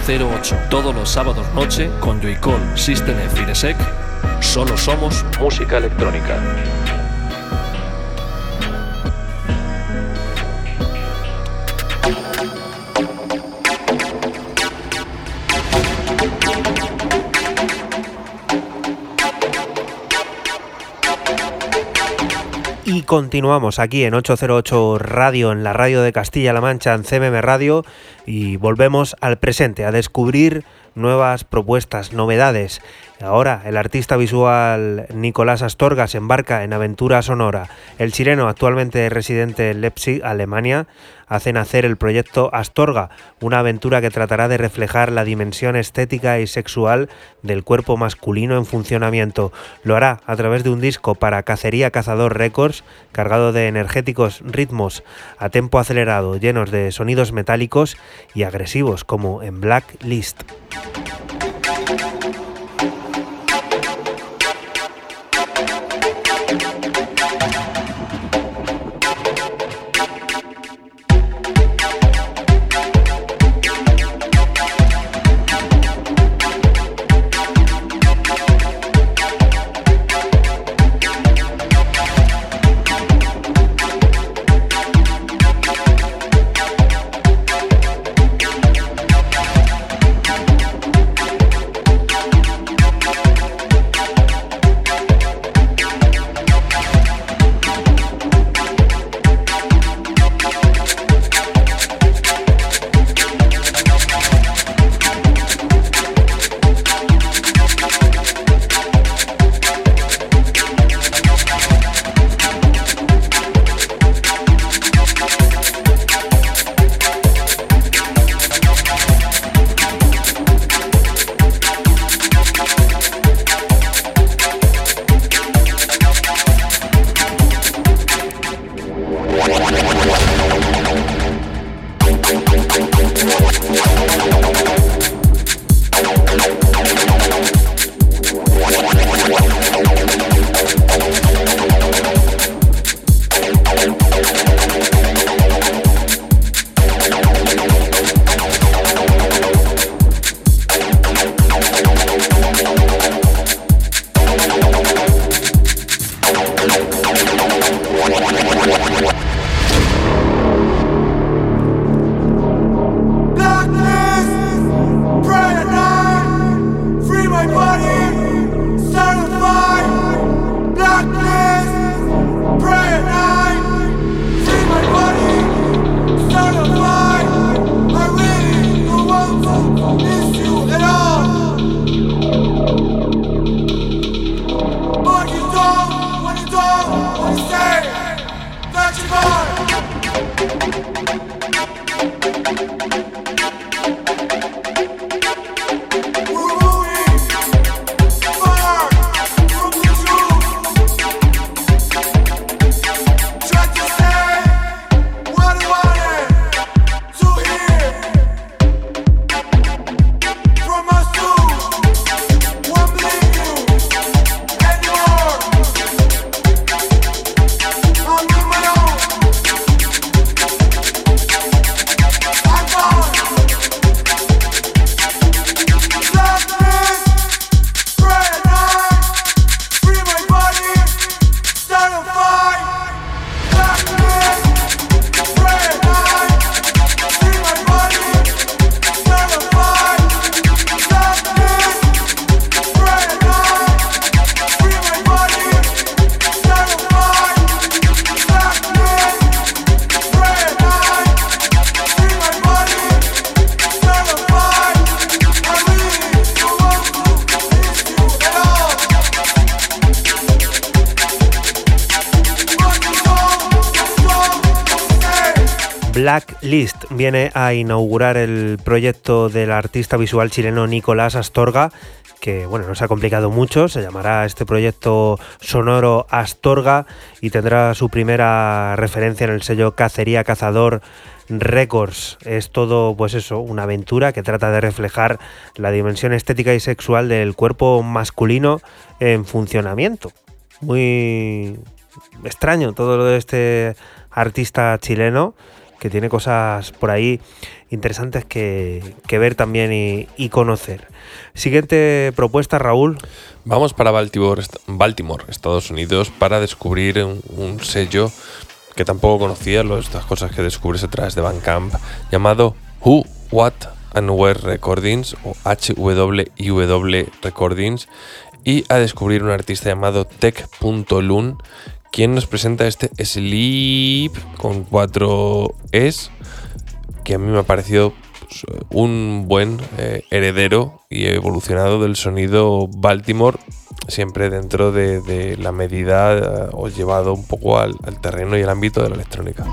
808. Todos los sábados noche con Joycall, System F y. Solo somos música electrónica. Continuamos aquí en 808 Radio, en la radio de Castilla-La Mancha, en CMM Radio, y volvemos al presente, a descubrir nuevas propuestas, novedades. Ahora el artista visual Nicolás Astorga se embarca en aventura sonora. El chileno, actualmente residente en Leipzig, Alemania, hace nacer el proyecto Astorga, una aventura que tratará de reflejar la dimensión estética y sexual del cuerpo masculino en funcionamiento. Lo hará a través de un disco para Cacería Cazador Records, cargado de energéticos ritmos a tempo acelerado, llenos de sonidos metálicos y agresivos, como en Black List. Blacklist Thank you. Inaugurar el proyecto del artista visual chileno Nicolás Astorga, que bueno, no se ha complicado mucho, se llamará este proyecto sonoro Astorga y tendrá su primera referencia en el sello Cacería Cazador Records. Es todo, pues eso, una aventura que trata de reflejar la dimensión estética y sexual del cuerpo masculino en funcionamiento. Muy extraño todo lo de este artista chileno que tiene cosas por ahí interesantes que, ver también y, conocer. Siguiente propuesta, Raúl. Vamos para Baltimore, est- Baltimore, Estados Unidos, para descubrir un, sello que tampoco conocía, lo- estas cosas que descubres a través de Bandcamp, llamado Who, What and Where Recordings o HWIW Recordings y a descubrir un artista llamado Tech.lun quien nos presenta este Sleep con cuatro Es que a mí me ha parecido pues, un buen eh, heredero y evolucionado del sonido Baltimore, siempre dentro de, la medida eh, o llevado un poco al, al terreno y al ámbito de la electrónica.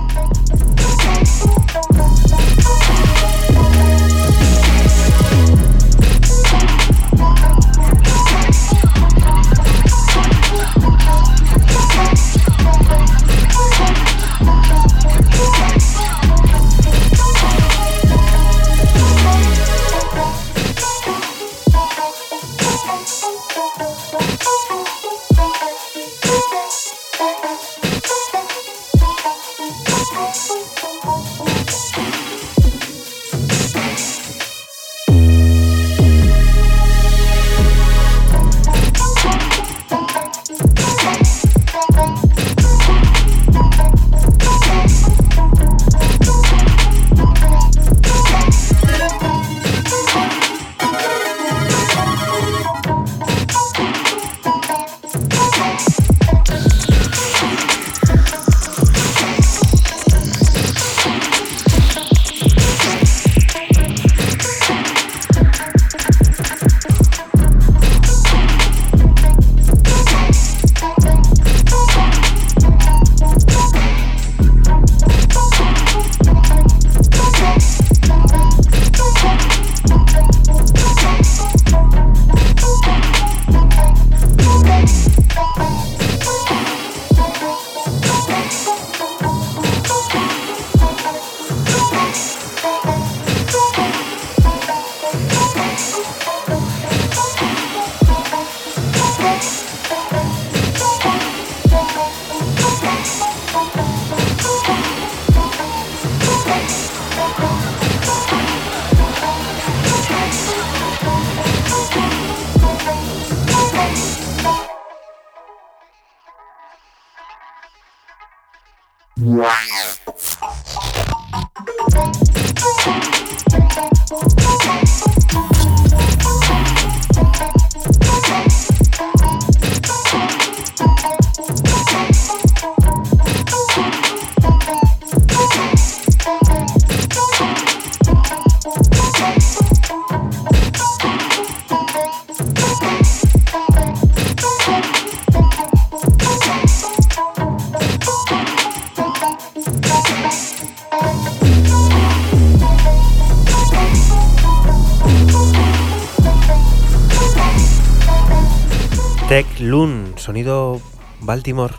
Baltimore.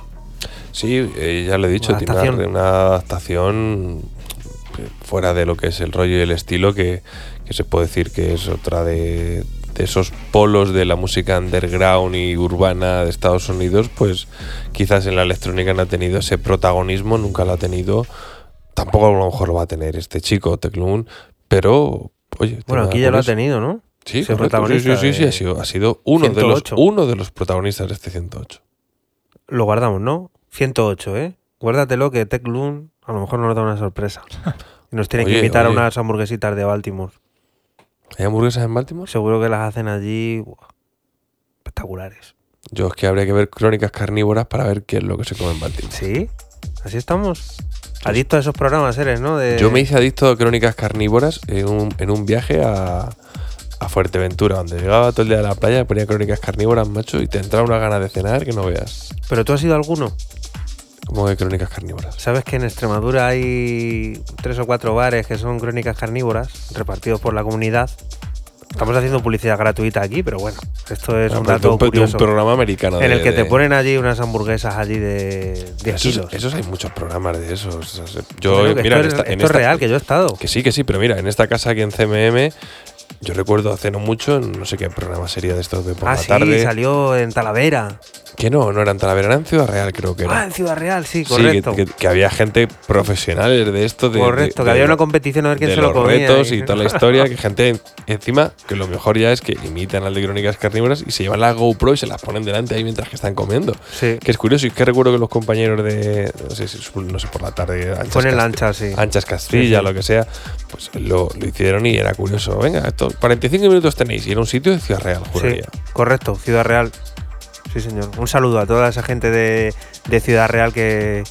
Sí, eh, ya lo he dicho, Una tiene una, adaptación. una adaptación eh, fuera de lo que es el rollo y el estilo, que, que se puede decir que es otra de, de esos polos de la música underground y urbana de Estados Unidos, pues quizás en la electrónica no ha tenido ese protagonismo, nunca lo ha tenido. Tampoco a lo mejor lo va a tener este chico, Teclun, pero oye, Bueno, aquí ya lo ha tenido, ¿no? Sí, correcto, sí, sí, sí, sí, ha sido, ha sido uno, de los, 108. uno de los protagonistas de este 108. Lo guardamos, ¿no? 108, ¿eh? Guárdatelo que Tech Loon a lo mejor nos da una sorpresa. Y nos tiene que invitar oye. a unas hamburguesitas de Baltimore. ¿Hay hamburguesas en Baltimore? Seguro que las hacen allí buah, espectaculares. Yo es que habría que ver crónicas carnívoras para ver qué es lo que se come en Baltimore. ¿Sí? ¿Así estamos? Adicto a esos programas eres, ¿no? De... Yo me hice adicto a crónicas carnívoras en un, en un viaje a, a Fuerteventura, donde llegaba todo el día a la playa, ponía crónicas carnívoras, macho, y te entraba una gana de cenar que no veas. ¿Pero tú has ido a alguno? Como de crónicas carnívoras. ¿Sabes que en Extremadura hay tres o cuatro bares que son crónicas carnívoras repartidos por la comunidad? Estamos haciendo publicidad gratuita aquí, pero bueno, esto es un de dato un, de un curioso. programa americano. En de- el que te ponen allí unas hamburguesas allí de 10 Esos, kilos. esos hay muchos programas de esos. Yo, que mira, esto, en es, esta- en esto es esta- real, que yo he estado. Que sí, que sí, pero mira, en esta casa aquí en CMM, yo recuerdo hace no mucho, no sé qué programa sería de estos de por ah, la sí, tarde. salió en Talavera. Que no, no era en Talavera, era en Ciudad Real, creo que era. Ah, en Ciudad Real, sí, Sí, correcto. que, que- que había gente profesional de esto. De, correcto, de- que había una competición a ver quién de se lo los comía. retos y- y toda la historia, que gente encima, que lo mejor ya es que imitan al de Crónicas Carnívoras y se llevan la GoPro y se las ponen delante ahí mientras que están comiendo. Sí. Que es curioso, y que recuerdo que los compañeros de, no sé, es no sé por la tarde, Anchas, Fue en el Casti- Ancha, sí. Anchas Castilla, Sí, sí. lo que sea, pues lo, lo hicieron y era curioso. Venga, esto, 45 minutos tenéis y era un sitio de Ciudad Real, Sí, juraría. correcto, Ciudad Real. Sí, señor. Un saludo a toda esa gente de, de Ciudad Real que,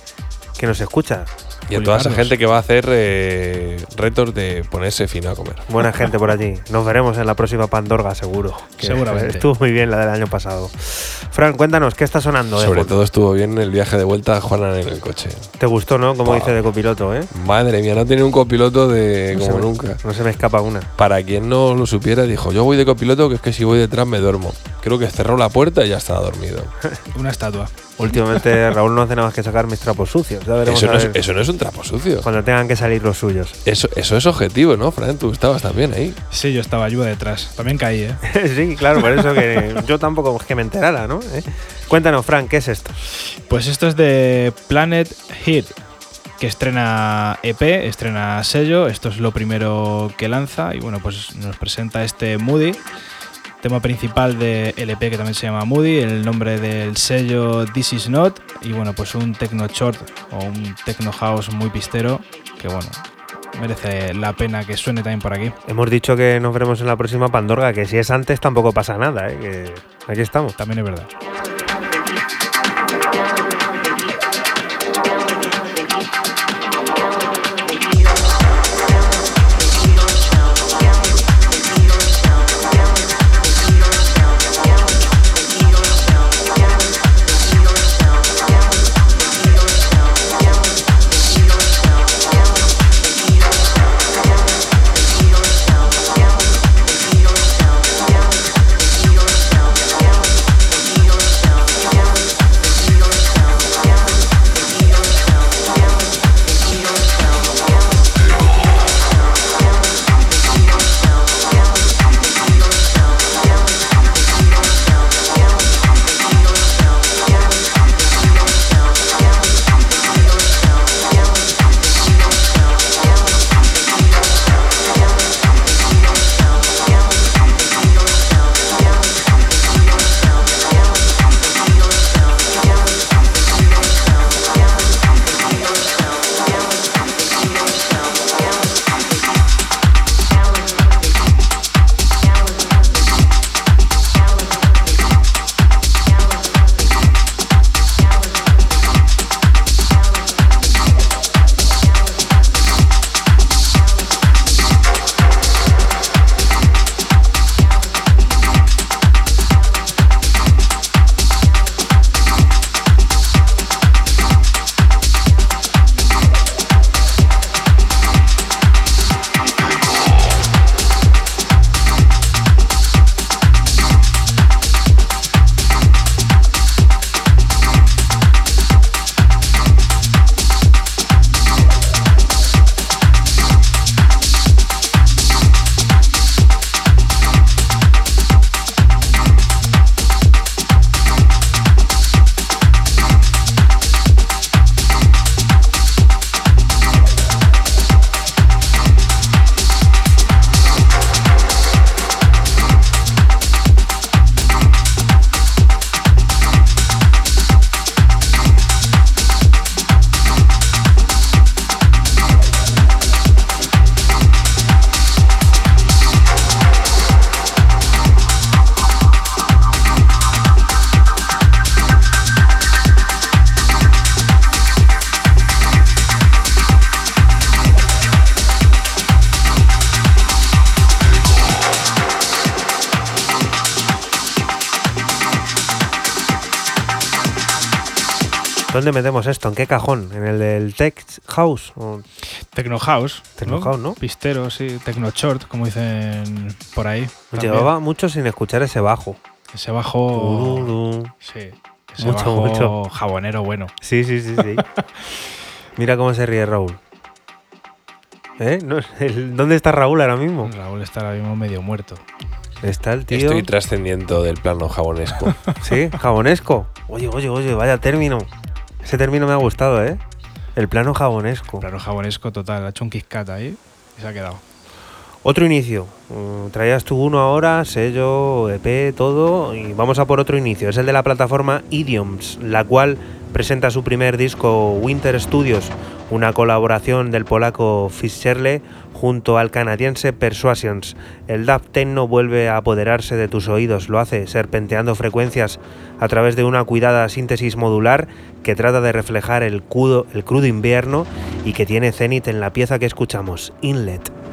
que nos escucha. Y a toda esa gente que va a hacer eh, retos de ponerse fino a comer. Buena gente por allí. Nos veremos en la próxima Pandorga, seguro. que Seguramente. Estuvo muy bien la del año pasado. Fran, cuéntanos, ¿qué está sonando? de Sobre todo estuvo bien el viaje de vuelta a Juana en el coche. ¿Te gustó, no? Como dice de copiloto, ¿eh? Madre mía, no tenía un copiloto de No como me- nunca. No se me escapa una. Para quien no lo supiera, dijo, yo voy de copiloto, que es que si voy detrás me duermo. Creo que cerró la puerta y ya estaba dormido. Una estatua. Últimamente Raúl no hace nada más que sacar mis trapos sucios. Ya veremos Eso no, es, eso no es un trapo sucio. cuando tengan que salir los suyos. Eso, eso es objetivo, ¿no, Fran? Tú estabas también ahí. Sí, yo estaba ayuda detrás. También caí, ¿eh? sí, claro, por eso que yo tampoco es que me enterara, ¿no? ¿Eh? Cuéntanos, Fran, ¿qué es esto? Pues esto es de Planet Hit, que estrena EP, estrena sello. Esto es lo primero que lanza y bueno, pues nos presenta este Moody, tema principal del EP que también se llama Moody, el nombre del sello This Is Not y bueno, pues un techno short o un techno house muy pistero que bueno, merece la pena que suene también por aquí. Hemos dicho que nos veremos en la próxima Pandorga, que si es antes tampoco pasa nada, ¿eh? Que aquí estamos. También es verdad. ¿Dónde metemos esto? ¿En qué cajón? ¿En el del Tech House? ¿O Techno House. Techno House, ¿no? Pistero, sí. Techno Short, como dicen por ahí. También. Llevaba mucho sin escuchar ese bajo. Ese bajo. Tururú. Sí. Ese Mucho, bajo mucho. jabonero bueno. Sí, sí, sí, sí. Mira cómo se ríe Raúl. ¿Eh? No, el- ¿Dónde está Raúl ahora mismo? Raúl está ahora mismo medio muerto. Está el tío. Estoy trascendiendo del plano jabonesco. Sí, jabonesco. Oye, oye, oye, vaya término. Ese término me ha gustado, ¿eh? El plano jabonesco. Plano jabonesco total. Ha hecho un Kat ahí y se ha quedado. Otro inicio. Mm, Traías tú uno ahora, sello, EP, todo. Y vamos a por otro inicio. Es el de la plataforma Idioms, la cual presenta su primer disco Winter Studios, una colaboración del polaco Fischerle junto al canadiense Persuasions. El dub techno vuelve a apoderarse de tus oídos, lo hace serpenteando frecuencias a través de una cuidada síntesis modular que trata de reflejar el, cudo- el crudo invierno y que tiene cenit en la pieza que escuchamos, Inlet.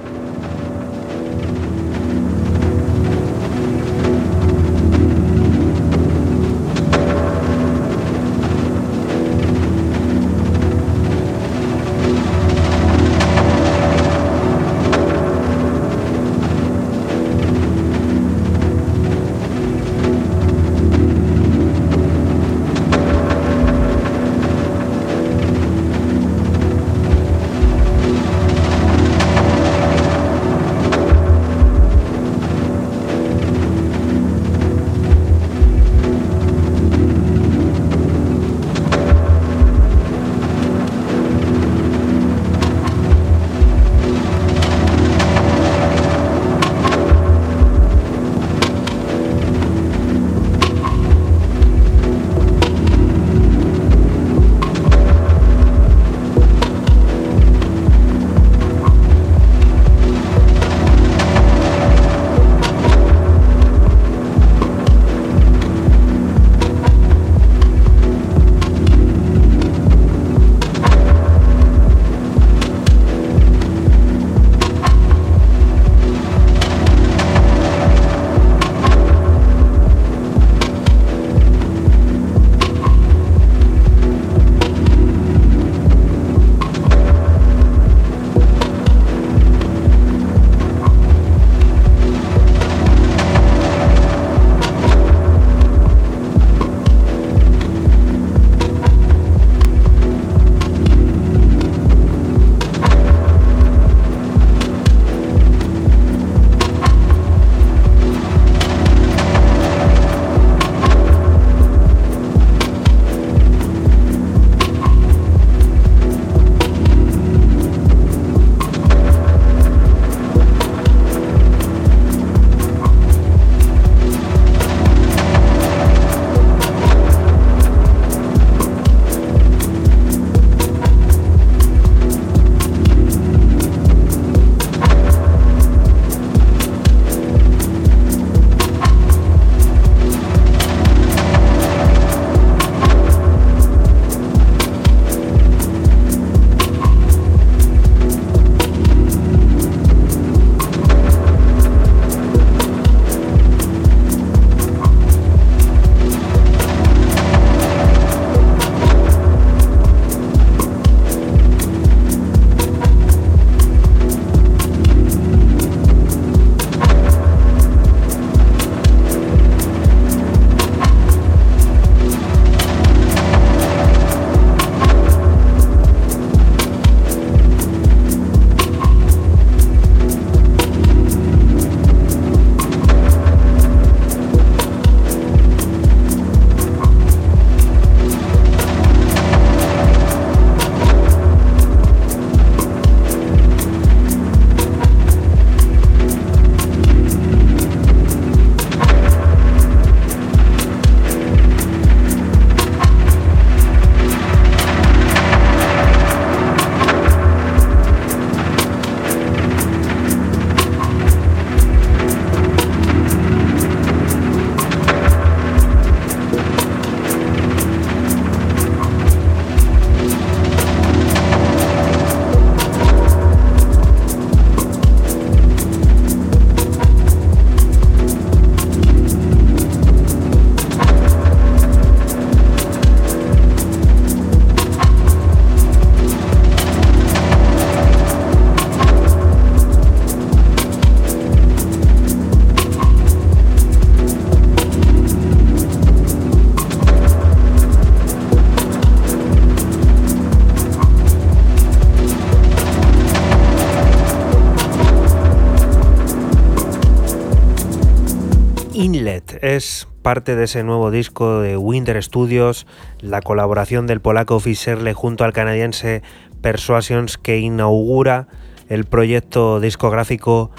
Parte de ese nuevo disco de Winter Studios, la colaboración del polaco Fischerle junto al canadiense Persuasions que inaugura el proyecto discográfico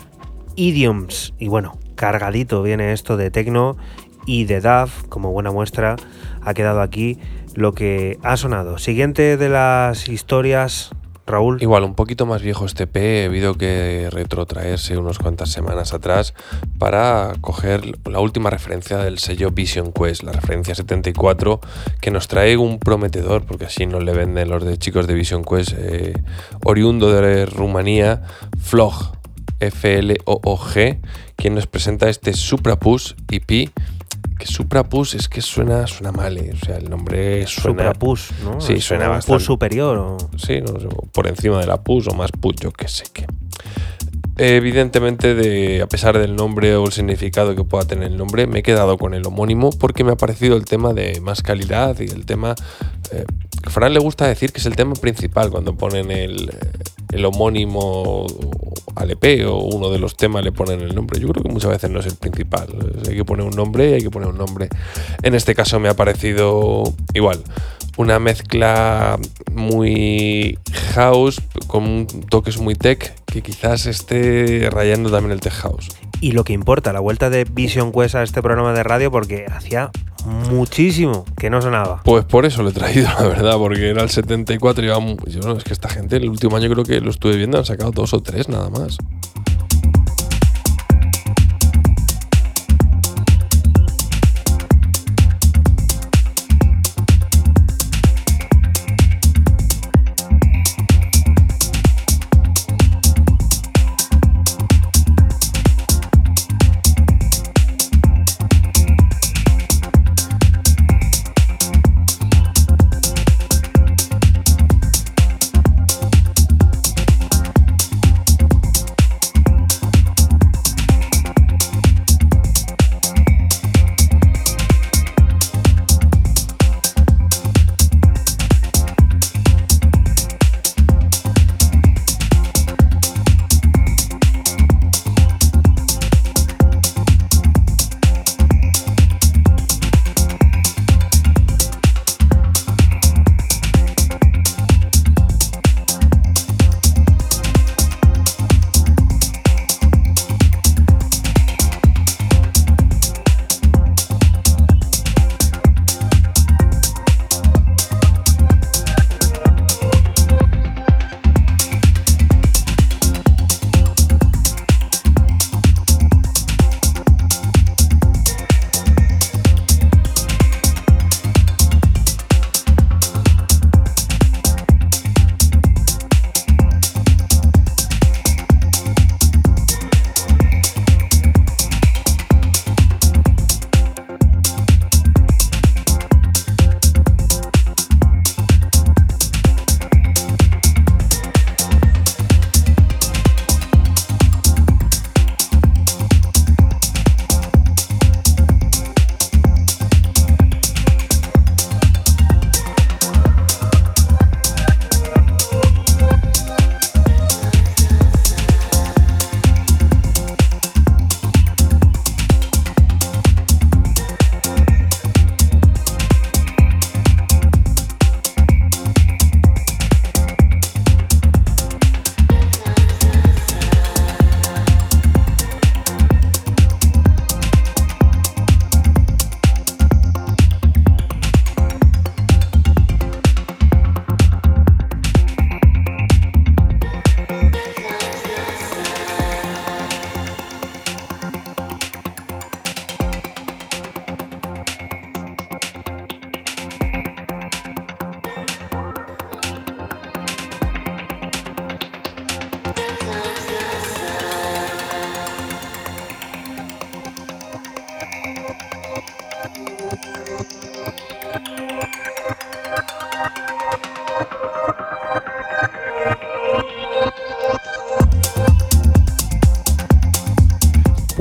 Idioms. Y bueno, cargadito viene esto de techno y de DAF, como buena muestra, ha quedado aquí lo que ha sonado. Siguiente de las historias, Raúl. Igual, un poquito más viejo este P, he habido que retrotraerse unas cuantas semanas atrás para coger la última referencia del sello Vision Quest, la referencia 74, que nos trae un prometedor, porque así nos le venden los de chicos de Vision Quest, eh, oriundo de Rumanía, Flog, F-L-O-O-G, quien nos presenta este Suprapus EP. Que Suprapus es que suena, suena mal, eh, o sea, el nombre suena. Suprapus, ¿no? Sí, suena un bastante. Pus superior. o- Sí, no sé, por encima de la pus o más pus, yo qué sé qué. Evidentemente, de, a pesar del nombre o el significado que pueda tener el nombre, me he quedado con el homónimo porque me ha parecido el tema de más calidad y el tema. Eh, Fran le gusta decir que es el tema principal cuando ponen el, homónimo al EP o uno de los temas le ponen el nombre. Yo creo que muchas veces no es el principal. Hay que poner un nombre y hay que poner un nombre. En este caso me ha parecido igual una mezcla muy house con toques muy tech que quizás esté rayando también el tech house. Y lo que importa, la vuelta de Vision Quest a este programa de radio, porque hacía muchísimo que no sonaba. Pues por eso lo he traído, la verdad, porque era el 74 y iba yo no, es que esta gente el último año creo que lo estuve viendo han sacado dos o tres nada más.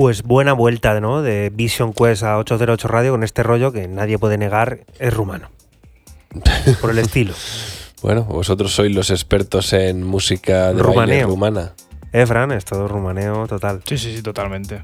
Pues buena vuelta, ¿no? De Vision Quest a 808 Radio con este rollo que nadie puede negar es rumano. Por el estilo. Bueno, vosotros sois los expertos en música de baile Rumaneo. rumana. Eh, Fran, es todo rumaneo total. Sí, sí, sí, totalmente.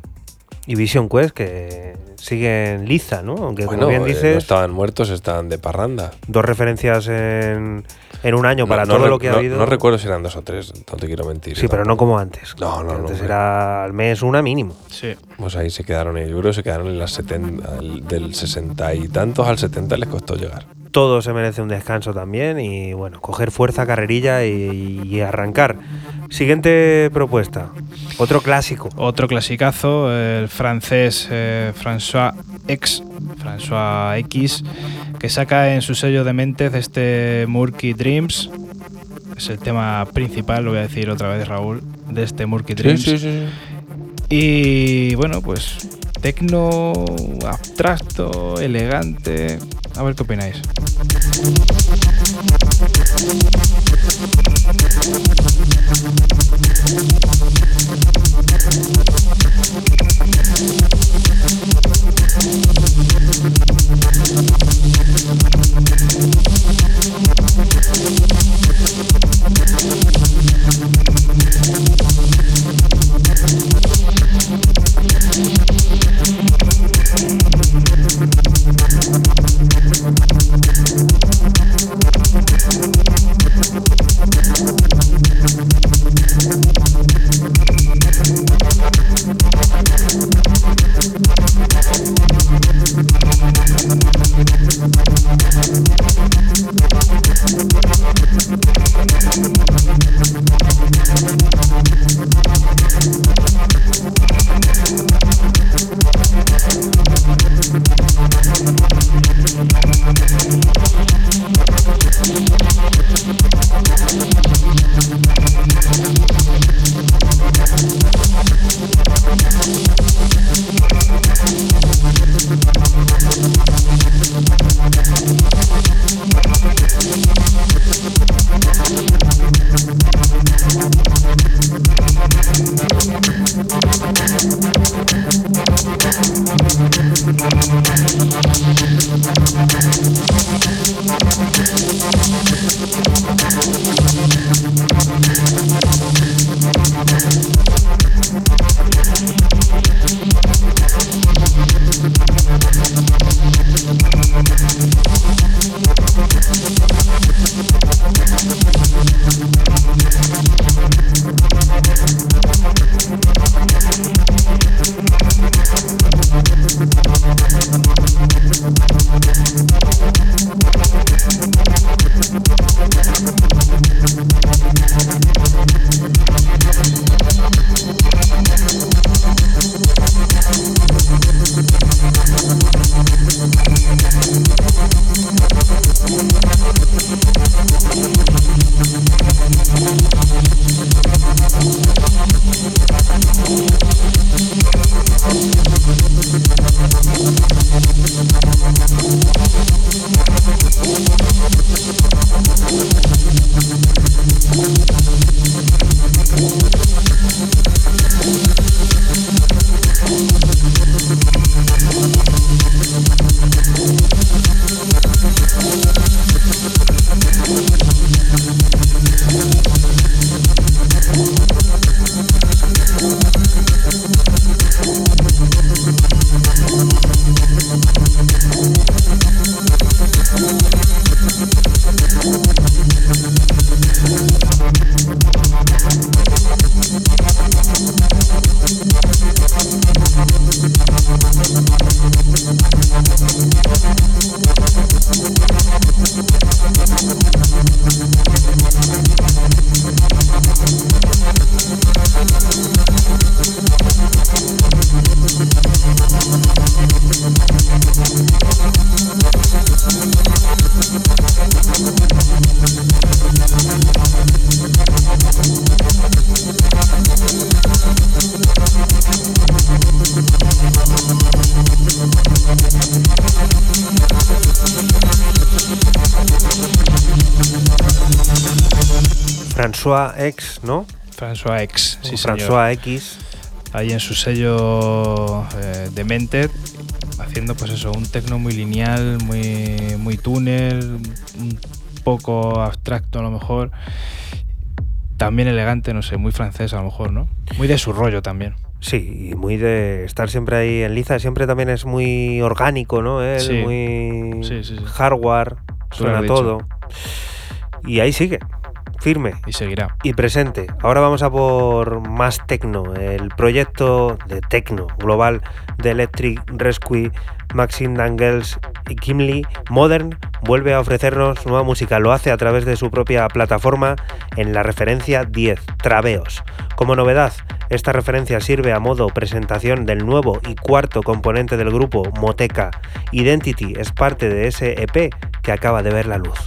Y Vision Quest, que siguen liza, ¿no? Aunque Bueno, como bien eh, no dices, estaban muertos, estaban de parranda. dos referencias en, en un año No- para no todo lo que ha no- habido. No recuerdo si eran dos o tres, no te quiero mentir. Sí, pero no como antes. No, no, Que no, Antes hombre. era al mes una mínimo. Sí. Pues ahí se quedaron, eh, yo creo que se quedaron en las 70, al- del 60 y tantos al 70 les costó llegar. Todo se merece un descanso también y bueno, coger fuerza, carrerilla y, y arrancar. Siguiente propuesta. Otro clásico. Otro clasicazo, el francés eh, François X, François X, que saca en su sello de Mentez este Murky Dreams. Es el tema principal, lo voy a decir otra vez, Raúl, de este Murky Dreams. Y bueno, pues tecno abstracto, elegante. A ver qué opináis. François X, ¿no? François X, sí, señor. François X. ahí en su sello eh, Demented, haciendo pues eso, un tecno muy lineal, muy, muy túnel, un poco abstracto a lo mejor, también elegante, no sé, muy francés a lo mejor, ¿no? Muy de su rollo también. Sí, y muy de estar siempre ahí en liza, siempre también es muy orgánico, ¿no? Él, Sí. muy Sí, sí, hardware, suena todo. Y ahí sigue, firme Y seguirá. y presente. Ahora vamos a por más tecno, el proyecto de tecno global de Electric Rescue, Maxim Dangles y Kimley Modern vuelve a ofrecernos nueva música. Lo hace a través de su propia plataforma en la referencia 10, Traveos. Como novedad, esta referencia sirve a modo presentación del nuevo y cuarto componente del grupo, Moteca. Identity es parte de ese EP que acaba de ver la luz.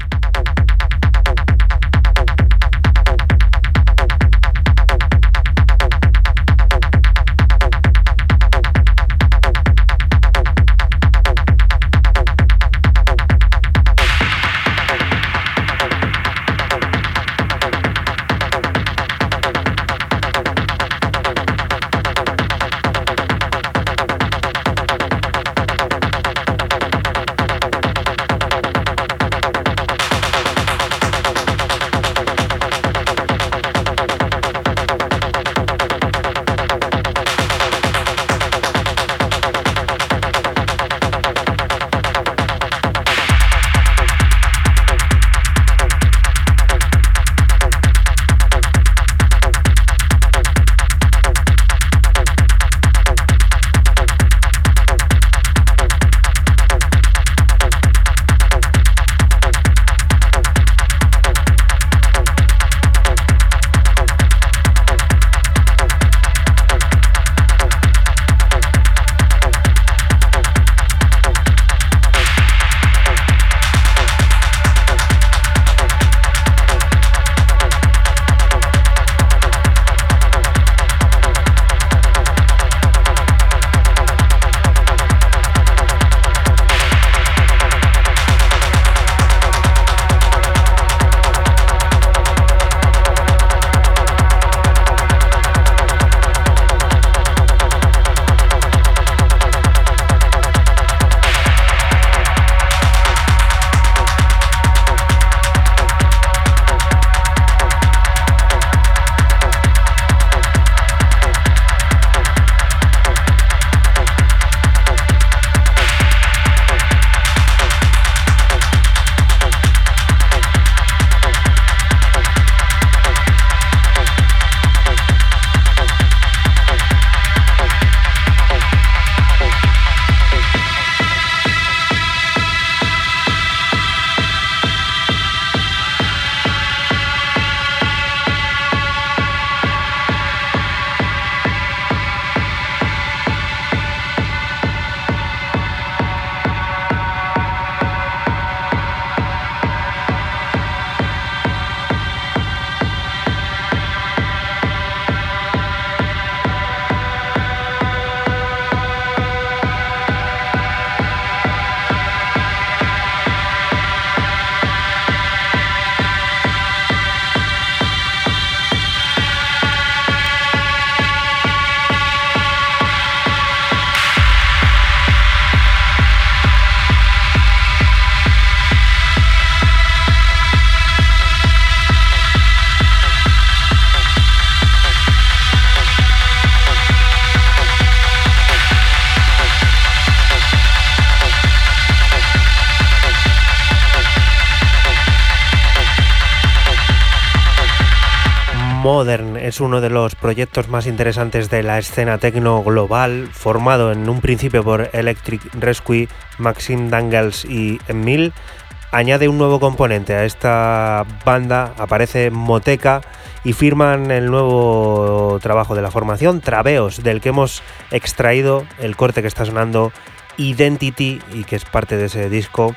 Modern es uno de los proyectos más interesantes de la escena tecno global, formado en un principio por Electric Rescue, Maxim Dangles y Emil. Añade un nuevo componente a esta banda, aparece Moteca y firman el nuevo trabajo de la formación, Traveos, del que hemos extraído el corte que está sonando Identity y que es parte de ese disco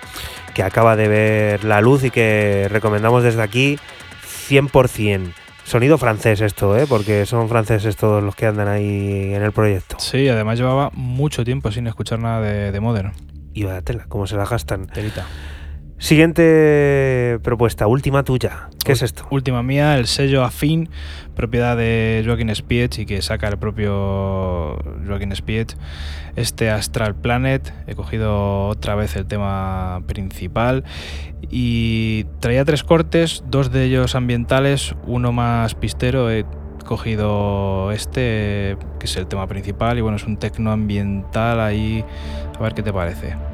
que acaba de ver la luz y que recomendamos desde aquí 100%. Sonido francés esto, ¿eh? porque son franceses todos los que andan ahí en el proyecto. Sí, además llevaba mucho tiempo sin escuchar nada de, de Modern. Y vaya tela, cómo se la gastan. Telita. Siguiente propuesta, última tuya. ¿Qué es esto? Última mía, el sello Afin, propiedad de Joaquin Spiet y que saca el propio Joaquin Spiet. Este Astral Planet, he cogido otra vez el tema principal y traía tres cortes, dos de ellos ambientales, uno más pistero. He cogido este, que es el tema principal, y bueno, es un tecno ambiental ahí, a ver qué te parece.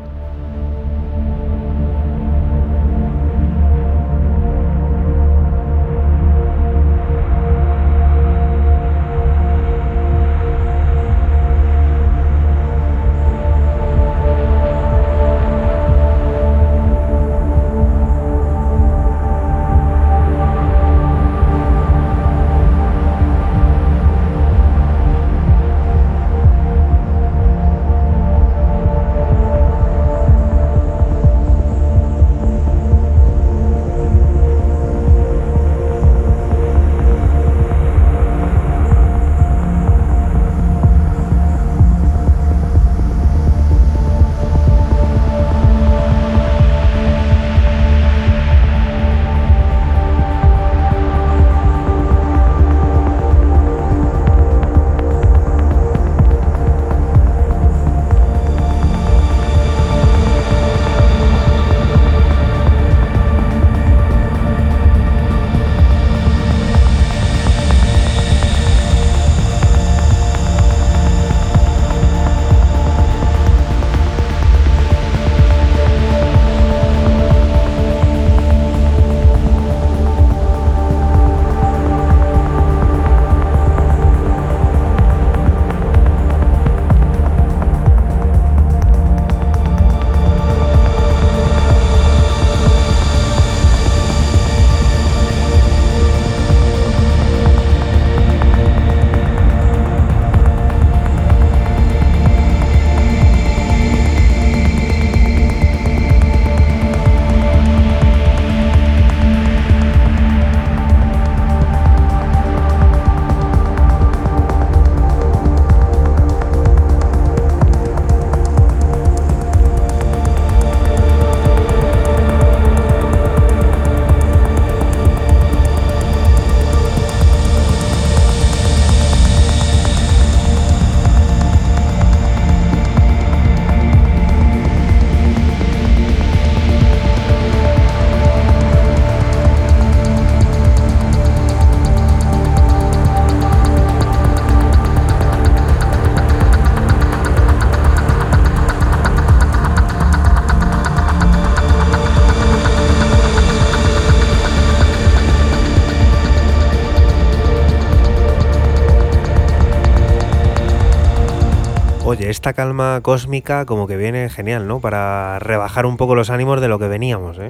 Esta calma cósmica como que viene genial, ¿no? Para rebajar un poco los ánimos de lo que veníamos, ¿eh?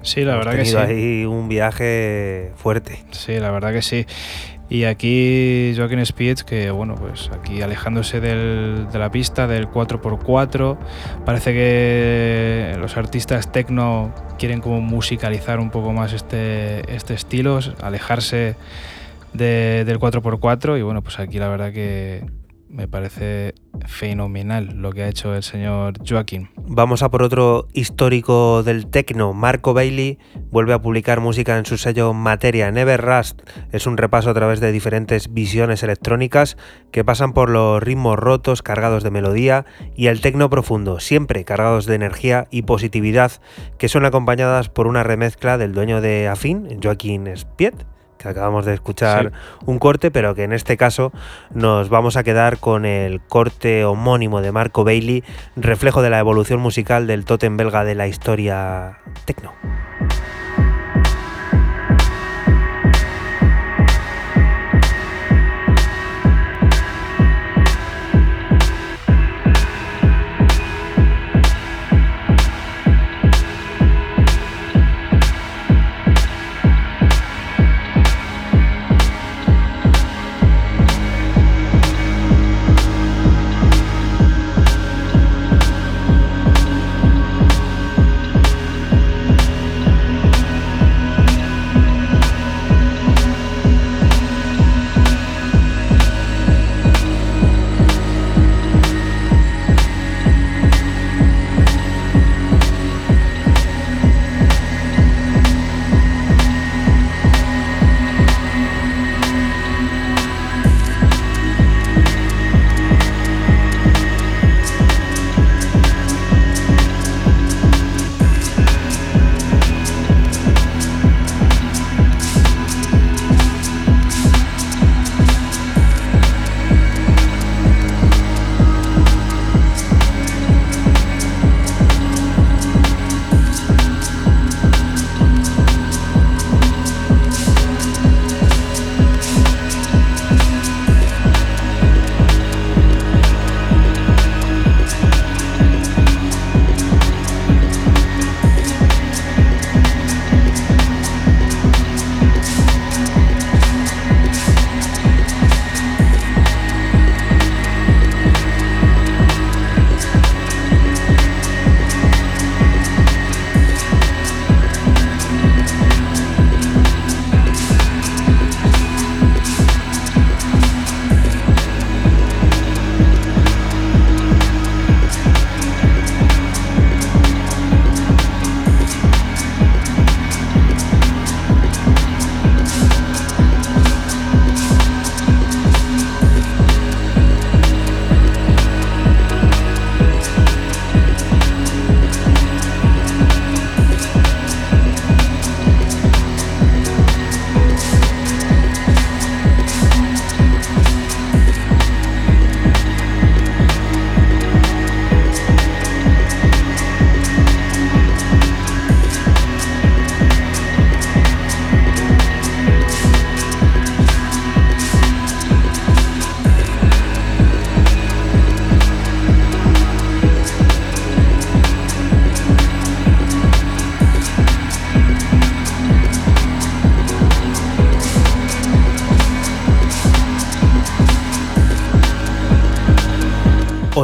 Sí, la Hemos verdad que sí. ahí un viaje fuerte. Sí, la verdad que sí. Y aquí Joaquín Spietz, que bueno, pues aquí alejándose del- de la pista del 4x4, parece que los artistas techno quieren como musicalizar un poco más este, este estilo, alejarse de- del 4x4 y bueno, pues aquí la verdad que me parece fenomenal lo que ha hecho el señor Joaquín. Vamos a por otro histórico del techno. Marco Bailey vuelve a publicar música en su sello Materia. Never Rust es un repaso a través de diferentes visiones electrónicas que pasan por los ritmos rotos cargados de melodía y el techno profundo, siempre cargados de energía y positividad, que son acompañadas por una remezcla del dueño de Afin, Joaquín Spiet que acabamos de escuchar un corte, pero que en este caso nos vamos a quedar con el corte homónimo de Marco Bailey, reflejo de la evolución musical del tótem belga de la historia techno.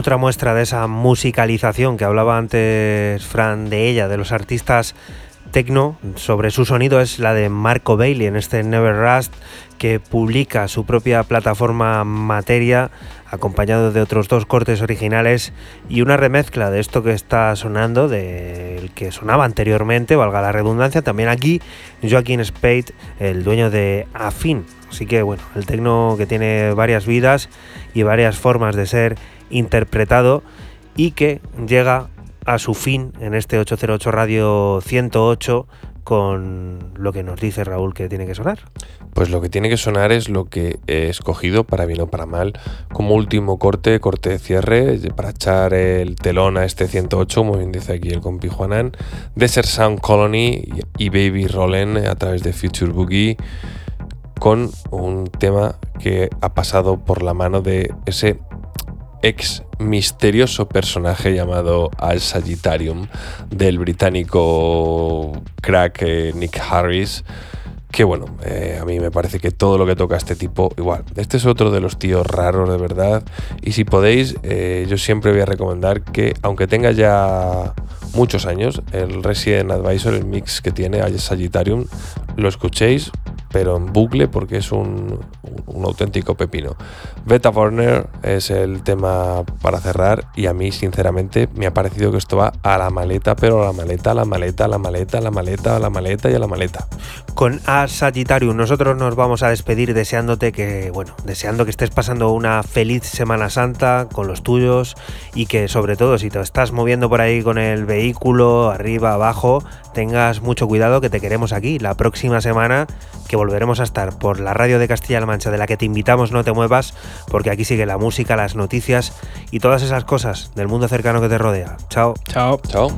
Otra muestra de esa musicalización que hablaba antes Fran de ella, de los artistas tecno, sobre su sonido es la de Marco Bailey en este Never Rust que publica su propia plataforma Materia acompañado de otros dos cortes originales y una remezcla de esto que está sonando, del que sonaba anteriormente, valga la redundancia, también aquí Joaquín Spade, el dueño de Afin. Así que bueno, el tecno que tiene varias vidas y varias formas de ser interpretado y que llega a su fin en este 808 Radio 108 con lo que nos dice Raúl que tiene que sonar. Pues lo que tiene que sonar es lo que he escogido, para bien o para mal, como último corte, corte de cierre, para echar el telón a este 108, como bien dice aquí el compi Juanan, Desert Sound Colony y Baby Rollen a través de Future Boogie, con un tema que ha pasado por la mano de ese ex misterioso personaje llamado Al Sagittarium del británico crack eh, Nick Harris que bueno, eh, a mí me parece que todo lo que toca este tipo, igual, este es otro de los tíos raros de verdad. Y si podéis, eh, yo siempre voy a recomendar que, aunque tenga ya muchos años, el Resident Advisor, el mix que tiene Al Sagittarium, lo escuchéis, pero en bucle porque es un, un auténtico pepino. Beta Warner es el tema para cerrar y a mí sinceramente me ha parecido que esto va a la maleta, pero a la maleta, a la maleta, a la maleta, a la maleta, a la maleta y a la maleta. Con A Sagittarium nosotros nos vamos a despedir deseándote que, bueno, deseando que estés pasando una feliz Semana Santa con los tuyos y que sobre todo si te estás moviendo por ahí con el vehículo, arriba, abajo, tengas mucho cuidado que te queremos aquí la próxima semana que volveremos a estar por la radio de Castilla-La Mancha de la que te invitamos no te muevas porque aquí sigue la música, las noticias y todas esas cosas del mundo cercano que te rodea. Chao. Chao. Chao.